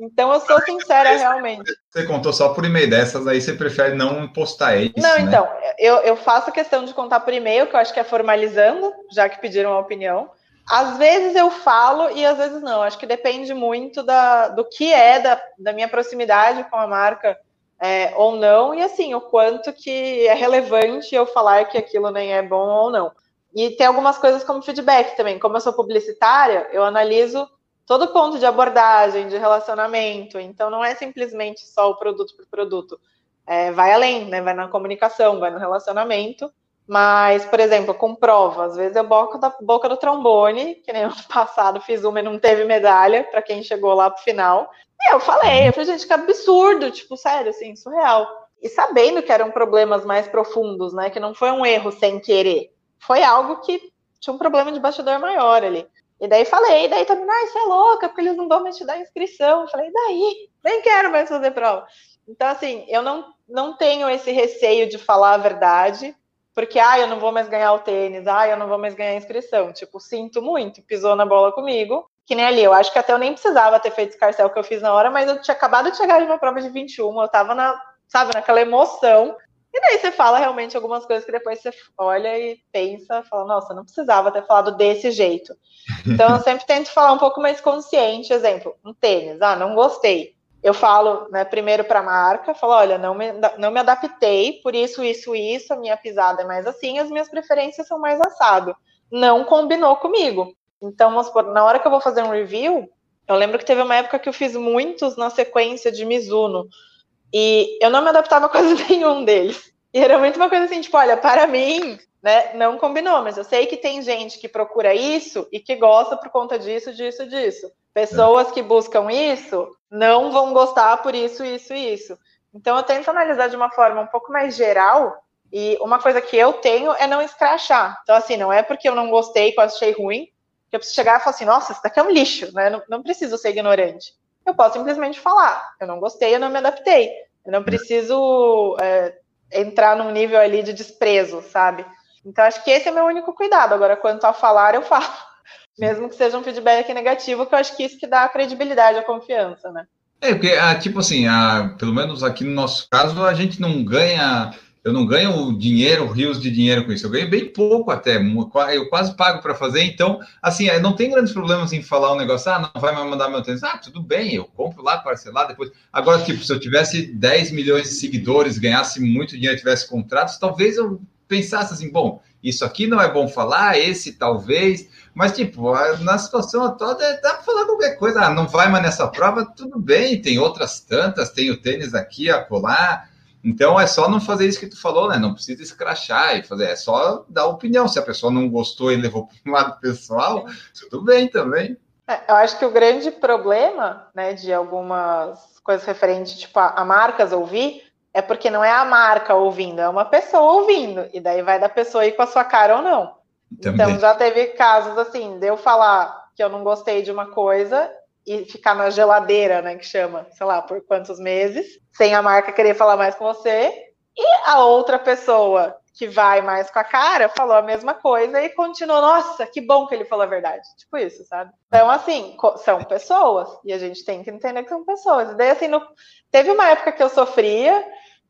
Então eu sou sincera realmente. Você contou só por e-mail dessas, aí você prefere não postar isso? Não, né? então, eu, eu faço questão de contar por e-mail, que eu acho que é formalizando, já que pediram a opinião. Às vezes eu falo e às vezes não. Acho que depende muito da, do que é da, da minha proximidade com a marca é, ou não, e assim, o quanto que é relevante eu falar que aquilo nem é bom ou não. E tem algumas coisas como feedback também. Como eu sou publicitária, eu analiso todo ponto de abordagem, de relacionamento. Então, não é simplesmente só o produto por produto. É, vai além, né? Vai na comunicação, vai no relacionamento. Mas, por exemplo, com prova, às vezes eu boco da boca do trombone, que nem ano passado fiz uma e não teve medalha para quem chegou lá pro final. E eu falei, eu falei, gente, que absurdo, tipo, sério, assim, surreal. E sabendo que eram problemas mais profundos, né? Que não foi um erro sem querer. Foi algo que tinha um problema de bastidor maior ali. E daí falei, e daí também, ah, isso é louca, porque eles não vão mais te dar inscrição. Eu falei, daí? Nem quero mais fazer prova. Então, assim, eu não, não tenho esse receio de falar a verdade, porque, ah, eu não vou mais ganhar o tênis, ah, eu não vou mais ganhar a inscrição. Tipo, sinto muito, pisou na bola comigo, que nem ali. Eu acho que até eu nem precisava ter feito esse carcel que eu fiz na hora, mas eu tinha acabado de chegar de uma prova de 21, eu tava na, sabe, naquela emoção. E daí você fala realmente algumas coisas que depois você olha e pensa, fala, nossa, não precisava ter falado desse jeito. Então eu sempre tento falar um pouco mais consciente, exemplo, um tênis, ah, não gostei eu falo, né, primeiro para a marca, falo, olha, não me, não me adaptei, por isso, isso, isso, a minha pisada é mais assim, as minhas preferências são mais assado. Não combinou comigo. Então, vamos supor, na hora que eu vou fazer um review, eu lembro que teve uma época que eu fiz muitos na sequência de Mizuno, e eu não me adaptava a quase nenhum deles. E era muito uma coisa assim, tipo, olha, para mim, né, não combinou, mas eu sei que tem gente que procura isso e que gosta por conta disso, disso, disso. Pessoas que buscam isso não vão gostar por isso, isso e isso. Então eu tento analisar de uma forma um pouco mais geral. E uma coisa que eu tenho é não escrachar. Então, assim, não é porque eu não gostei, que eu achei ruim, que eu preciso chegar e falar assim, nossa, isso daqui é um lixo, né? Não, não preciso ser ignorante. Eu posso simplesmente falar, eu não gostei, eu não me adaptei. Eu não preciso é, entrar num nível ali de desprezo, sabe? Então, acho que esse é o meu único cuidado. Agora, quanto a falar, eu falo mesmo que seja um feedback negativo, que eu acho que isso que dá a credibilidade, a confiança, né? É, porque, ah, tipo assim, ah, pelo menos aqui no nosso caso, a gente não ganha, eu não ganho dinheiro, rios de dinheiro com isso, eu ganho bem pouco até, eu quase pago para fazer, então, assim, não tem grandes problemas em falar um negócio, ah, não vai me mandar meu tênis, ah, tudo bem, eu compro lá, parcelar depois. Agora, tipo, se eu tivesse 10 milhões de seguidores, ganhasse muito dinheiro, tivesse contratos, talvez eu pensasse assim, bom, isso aqui não é bom falar, esse talvez, mas tipo, na situação toda dá para falar qualquer coisa, ah, não vai mais nessa prova, tudo bem, tem outras tantas, tem o tênis aqui, acolá, então é só não fazer isso que tu falou, né? Não precisa escrachar e fazer, é só dar opinião. Se a pessoa não gostou e levou para um lado pessoal, tudo bem também. É, eu acho que o grande problema, né, de algumas coisas referentes, tipo, a, a marcas ouvir, é porque não é a marca ouvindo, é uma pessoa ouvindo. E daí vai da pessoa ir com a sua cara ou não. Também. Então já teve casos assim, de eu falar que eu não gostei de uma coisa e ficar na geladeira, né, que chama, sei lá, por quantos meses, sem a marca querer falar mais com você, e a outra pessoa que vai mais com a cara falou a mesma coisa e continuou, nossa, que bom que ele falou a verdade. Tipo isso, sabe? Então, assim, são pessoas, e a gente tem que entender que são pessoas. E daí, assim, no... teve uma época que eu sofria,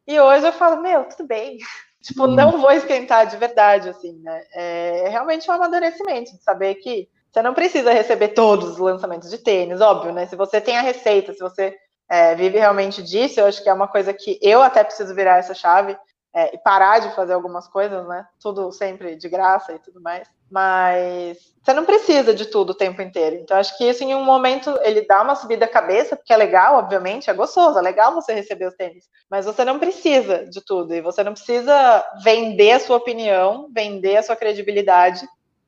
e hoje eu falo, meu, tudo bem. Tipo, uhum. não vou esquentar de verdade, assim, né? É realmente um amadurecimento de saber que você não precisa receber todos os lançamentos de tênis, óbvio, né? Se você tem a receita, se você é, vive realmente disso, eu acho que é uma coisa que eu até preciso virar essa chave é, e parar de fazer algumas coisas, né? Tudo sempre de graça e tudo mais. Mas você não precisa de tudo o tempo inteiro. Então, acho que isso em um momento ele dá uma subida à cabeça, porque é legal, obviamente, é gostoso, é legal você receber os tênis. Mas você não precisa de tudo. E você não precisa vender a sua opinião, vender a sua credibilidade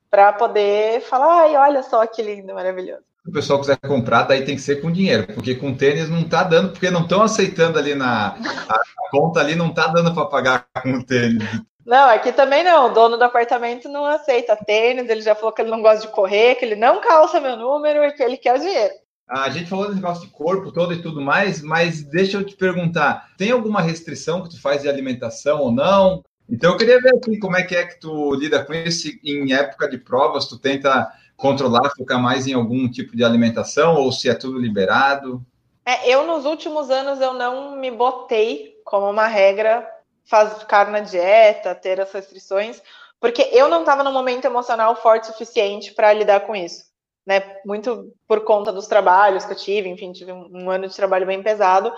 para poder falar, ai, olha só que lindo, maravilhoso o pessoal quiser comprar, daí tem que ser com dinheiro, porque com tênis não está dando, porque não estão aceitando ali na a, conta ali, não está dando para pagar com tênis. Não, aqui também não. O dono do apartamento não aceita tênis, ele já falou que ele não gosta de correr, que ele não calça meu número e que ele quer o dinheiro. A gente falou desse negócio de corpo todo e tudo mais, mas deixa eu te perguntar, tem alguma restrição que tu faz de alimentação ou não? Então eu queria ver aqui como é que é que tu lida com isso em época de provas, tu tenta controlar, focar mais em algum tipo de alimentação ou se é tudo liberado? É, eu nos últimos anos eu não me botei como uma regra faz, ficar na dieta, ter as restrições, porque eu não estava no momento emocional forte o suficiente para lidar com isso, né? Muito por conta dos trabalhos que eu tive, enfim, tive um, um ano de trabalho bem pesado.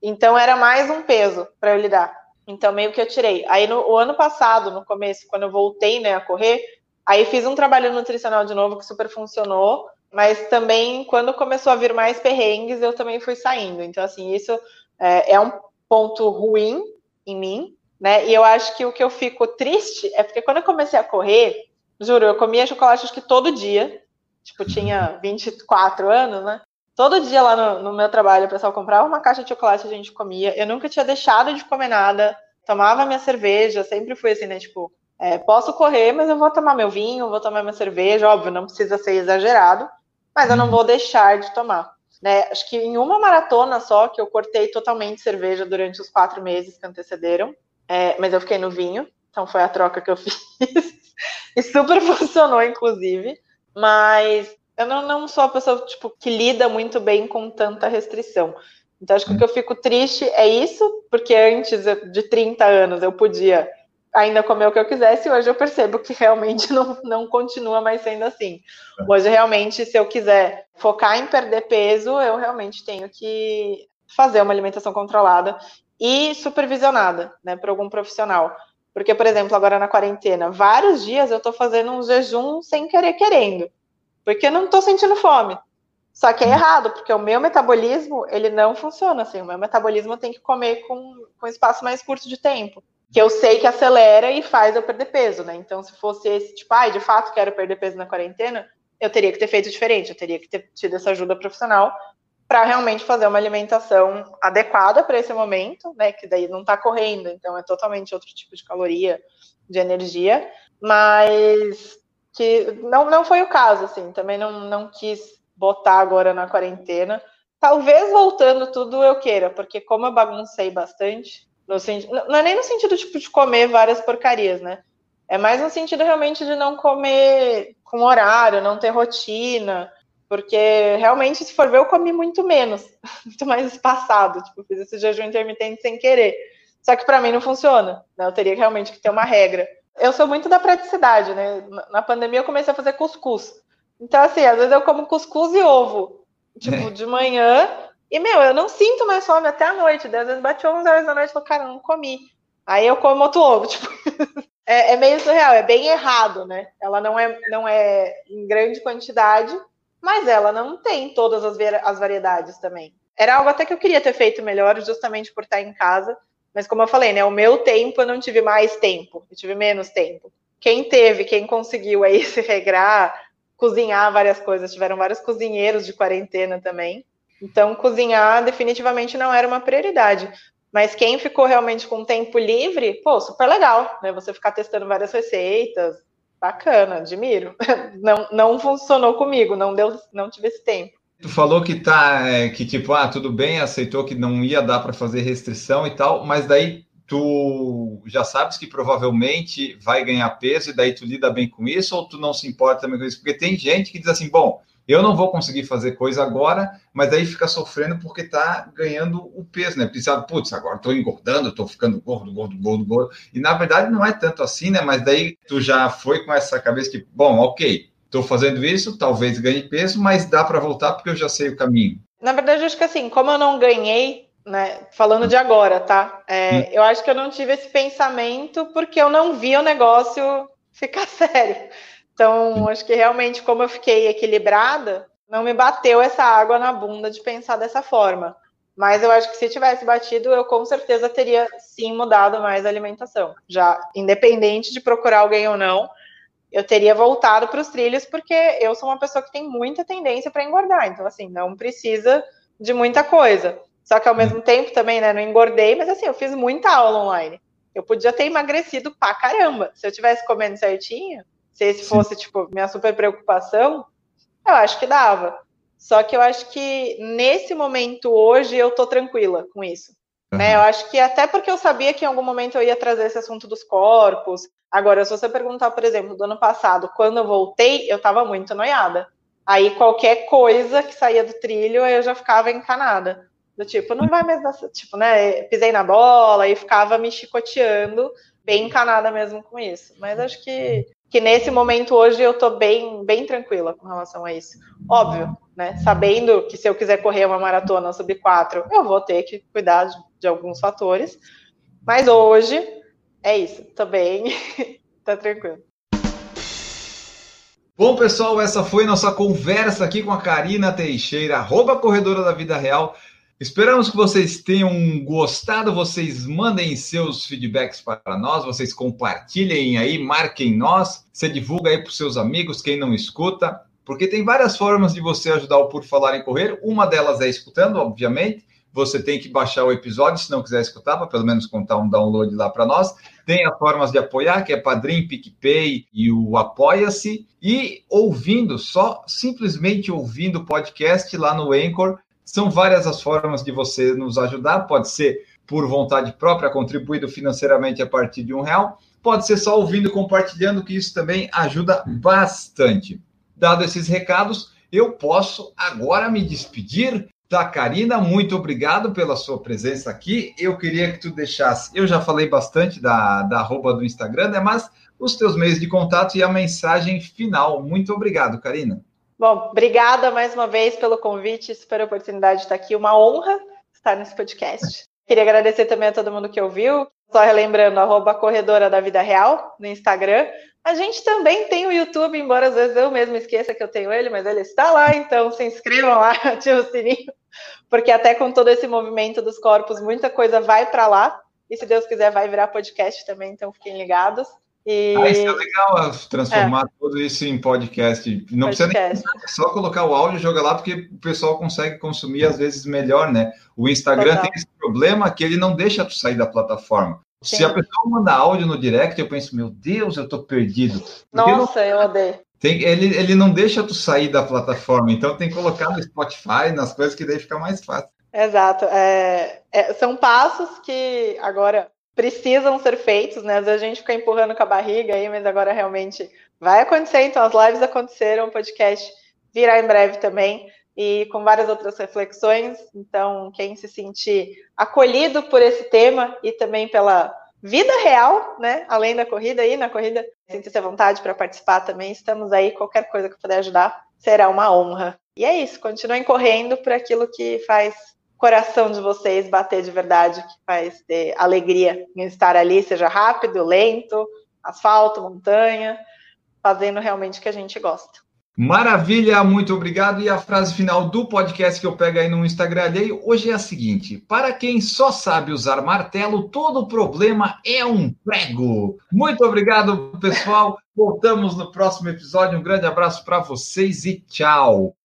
Então era mais um peso para eu lidar. Então meio que eu tirei. Aí no ano passado, no começo, quando eu voltei né, a correr, aí fiz um trabalho nutricional de novo que super funcionou. Mas também, quando começou a vir mais perrengues, eu também fui saindo. Então, assim, isso é, é um ponto ruim em mim, né? E eu acho que o que eu fico triste é porque quando eu comecei a correr, juro, eu comia chocolate acho que todo dia. Tipo, tinha 24 anos, né? Todo dia lá no, no meu trabalho, o pessoal comprava uma caixa de chocolate e a gente comia. Eu nunca tinha deixado de comer nada. Tomava minha cerveja, sempre fui assim, né? Tipo, é, posso correr, mas eu vou tomar meu vinho, vou tomar minha cerveja. Óbvio, não precisa ser exagerado, mas eu não vou deixar de tomar. Né? Acho que em uma maratona só, que eu cortei totalmente cerveja durante os quatro meses que antecederam, é, mas eu fiquei no vinho, então foi a troca que eu fiz. e super funcionou, inclusive. Mas eu não, não sou a pessoa tipo, que lida muito bem com tanta restrição. Então, acho que o que eu fico triste é isso, porque antes de 30 anos eu podia ainda comer o que eu quisesse, e hoje eu percebo que realmente não, não continua mais sendo assim. Hoje, realmente, se eu quiser focar em perder peso, eu realmente tenho que fazer uma alimentação controlada e supervisionada, né, por algum profissional. Porque, por exemplo, agora na quarentena, vários dias eu tô fazendo um jejum sem querer querendo, porque eu não tô sentindo fome. Só que é errado, porque o meu metabolismo, ele não funciona assim. O meu metabolismo tem que comer com, com espaço mais curto de tempo. Que eu sei que acelera e faz eu perder peso, né? Então, se fosse esse tipo, ai, ah, de fato quero perder peso na quarentena, eu teria que ter feito diferente, eu teria que ter tido essa ajuda profissional para realmente fazer uma alimentação adequada para esse momento, né? Que daí não está correndo, então é totalmente outro tipo de caloria, de energia, mas que não, não foi o caso, assim, também não, não quis botar agora na quarentena. Talvez voltando tudo eu queira, porque como eu baguncei bastante, no, não é nem no sentido tipo, de comer várias porcarias, né? É mais no sentido realmente de não comer com horário, não ter rotina, porque realmente, se for ver, eu comi muito menos, muito mais espaçado. Tipo, fiz esse jejum intermitente sem querer. Só que para mim não funciona, né? Eu teria realmente que ter uma regra. Eu sou muito da praticidade, né? Na pandemia eu comecei a fazer cuscuz. Então, assim, às vezes eu como cuscuz e ovo, tipo, é. de manhã. E, meu, eu não sinto mais fome até a noite. Às vezes bate 11 horas da noite e falo, cara, não comi. Aí eu como outro ovo, tipo. é, é meio surreal, é bem errado, né? Ela não é, não é em grande quantidade, mas ela não tem todas as, as variedades também. Era algo até que eu queria ter feito melhor, justamente por estar em casa. Mas como eu falei, né, o meu tempo eu não tive mais tempo, eu tive menos tempo. Quem teve, quem conseguiu aí se regrar, cozinhar várias coisas, tiveram vários cozinheiros de quarentena também. Então, cozinhar definitivamente não era uma prioridade. Mas quem ficou realmente com tempo livre, pô, super legal, né? Você ficar testando várias receitas, Bacana, admiro. Não, não funcionou comigo, não deu, não tive esse tempo. Tu falou que tá, é, que tipo, ah, tudo bem, aceitou que não ia dar para fazer restrição e tal, mas daí tu já sabes que provavelmente vai ganhar peso e daí tu lida bem com isso ou tu não se importa também com isso? Porque tem gente que diz assim, bom, eu não vou conseguir fazer coisa agora, mas aí fica sofrendo porque está ganhando o peso, né? Precisa, putz, agora estou engordando, estou ficando gordo, gordo, gordo, gordo. E na verdade não é tanto assim, né? Mas daí tu já foi com essa cabeça que, bom, ok, estou fazendo isso, talvez ganhe peso, mas dá para voltar porque eu já sei o caminho. Na verdade, eu acho que assim, como eu não ganhei, né? Falando de agora, tá? É, hum. Eu acho que eu não tive esse pensamento porque eu não vi o negócio ficar sério. Então, acho que realmente, como eu fiquei equilibrada, não me bateu essa água na bunda de pensar dessa forma. Mas eu acho que se tivesse batido, eu com certeza teria sim mudado mais a alimentação. Já, independente de procurar alguém ou não, eu teria voltado para os trilhos, porque eu sou uma pessoa que tem muita tendência para engordar. Então, assim, não precisa de muita coisa. Só que ao mesmo tempo também, né, não engordei, mas assim, eu fiz muita aula online. Eu podia ter emagrecido pra caramba. Se eu tivesse comendo certinho, se esse Sim. fosse, tipo, minha super preocupação, eu acho que dava. Só que eu acho que nesse momento hoje eu tô tranquila com isso. Uhum. Né? Eu acho que até porque eu sabia que em algum momento eu ia trazer esse assunto dos corpos. Agora, se você perguntar, por exemplo, do ano passado, quando eu voltei, eu tava muito noiada. Aí qualquer coisa que saía do trilho, eu já ficava encanada. Do tipo, não vai mais dar, tipo, né? Pisei na bola e ficava me chicoteando, bem encanada mesmo com isso. Mas acho que que nesse momento hoje eu tô bem, bem tranquila com relação a isso. Óbvio, né? Sabendo que se eu quiser correr uma maratona sub 4, eu vou ter que cuidar de, de alguns fatores. Mas hoje é isso, tô bem, tá tranquilo. Bom, pessoal, essa foi nossa conversa aqui com a Karina Teixeira, arroba Corredora da Vida Real. Esperamos que vocês tenham gostado, vocês mandem seus feedbacks para nós, vocês compartilhem aí, marquem nós, você divulga aí para os seus amigos, quem não escuta, porque tem várias formas de você ajudar o Por Falar em Correr, uma delas é escutando, obviamente, você tem que baixar o episódio, se não quiser escutar, para pelo menos contar um download lá para nós. Tem as formas de apoiar, que é Padrim, PicPay e o Apoia-se. E ouvindo, só simplesmente ouvindo o podcast lá no Anchor. São várias as formas de você nos ajudar. Pode ser por vontade própria, contribuindo financeiramente a partir de um real. Pode ser só ouvindo, compartilhando, que isso também ajuda bastante. Dado esses recados, eu posso agora me despedir Tá, Karina, muito obrigado pela sua presença aqui. Eu queria que tu deixasse, eu já falei bastante da, da arroba do Instagram, né? Mas os teus meios de contato e a mensagem final. Muito obrigado, Karina. Bom, obrigada mais uma vez pelo convite, super oportunidade de estar aqui. Uma honra estar nesse podcast. Queria agradecer também a todo mundo que ouviu. Só relembrando, arroba Corredora da Vida Real no Instagram. A gente também tem o YouTube, embora às vezes eu mesmo esqueça que eu tenho ele, mas ele está lá, então se inscrevam lá, ativem o sininho, porque até com todo esse movimento dos corpos, muita coisa vai para lá, e se Deus quiser vai virar podcast também, então fiquem ligados. E... Ah, isso é legal, transformar é. tudo isso em podcast. Não podcast. precisa nem é só colocar o áudio e jogar lá, porque o pessoal consegue consumir às vezes melhor, né? O Instagram Total. tem esse problema que ele não deixa tu sair da plataforma. Sim. Se a pessoa manda áudio no direct, eu penso, meu Deus, eu tô perdido. Nossa, não... eu odeio. Tem, ele, ele não deixa tu sair da plataforma, então tem que colocar no Spotify, nas coisas que daí fica mais fácil. Exato. É, é, são passos que agora precisam ser feitos, né? Às vezes a gente fica empurrando com a barriga aí, mas agora realmente vai acontecer. Então, as lives aconteceram, o podcast virá em breve também, e com várias outras reflexões. Então, quem se sentir acolhido por esse tema e também pela vida real, né? Além da corrida aí, na corrida, sinta-se à vontade para participar também. Estamos aí, qualquer coisa que puder ajudar, será uma honra. E é isso, continuem correndo por aquilo que faz coração de vocês bater de verdade, que faz ter alegria em estar ali, seja rápido, lento, asfalto, montanha, fazendo realmente o que a gente gosta. Maravilha, muito obrigado. E a frase final do podcast que eu pego aí no Instagram alheio hoje é a seguinte: para quem só sabe usar martelo, todo problema é um prego. Muito obrigado, pessoal. Voltamos no próximo episódio. Um grande abraço para vocês e tchau.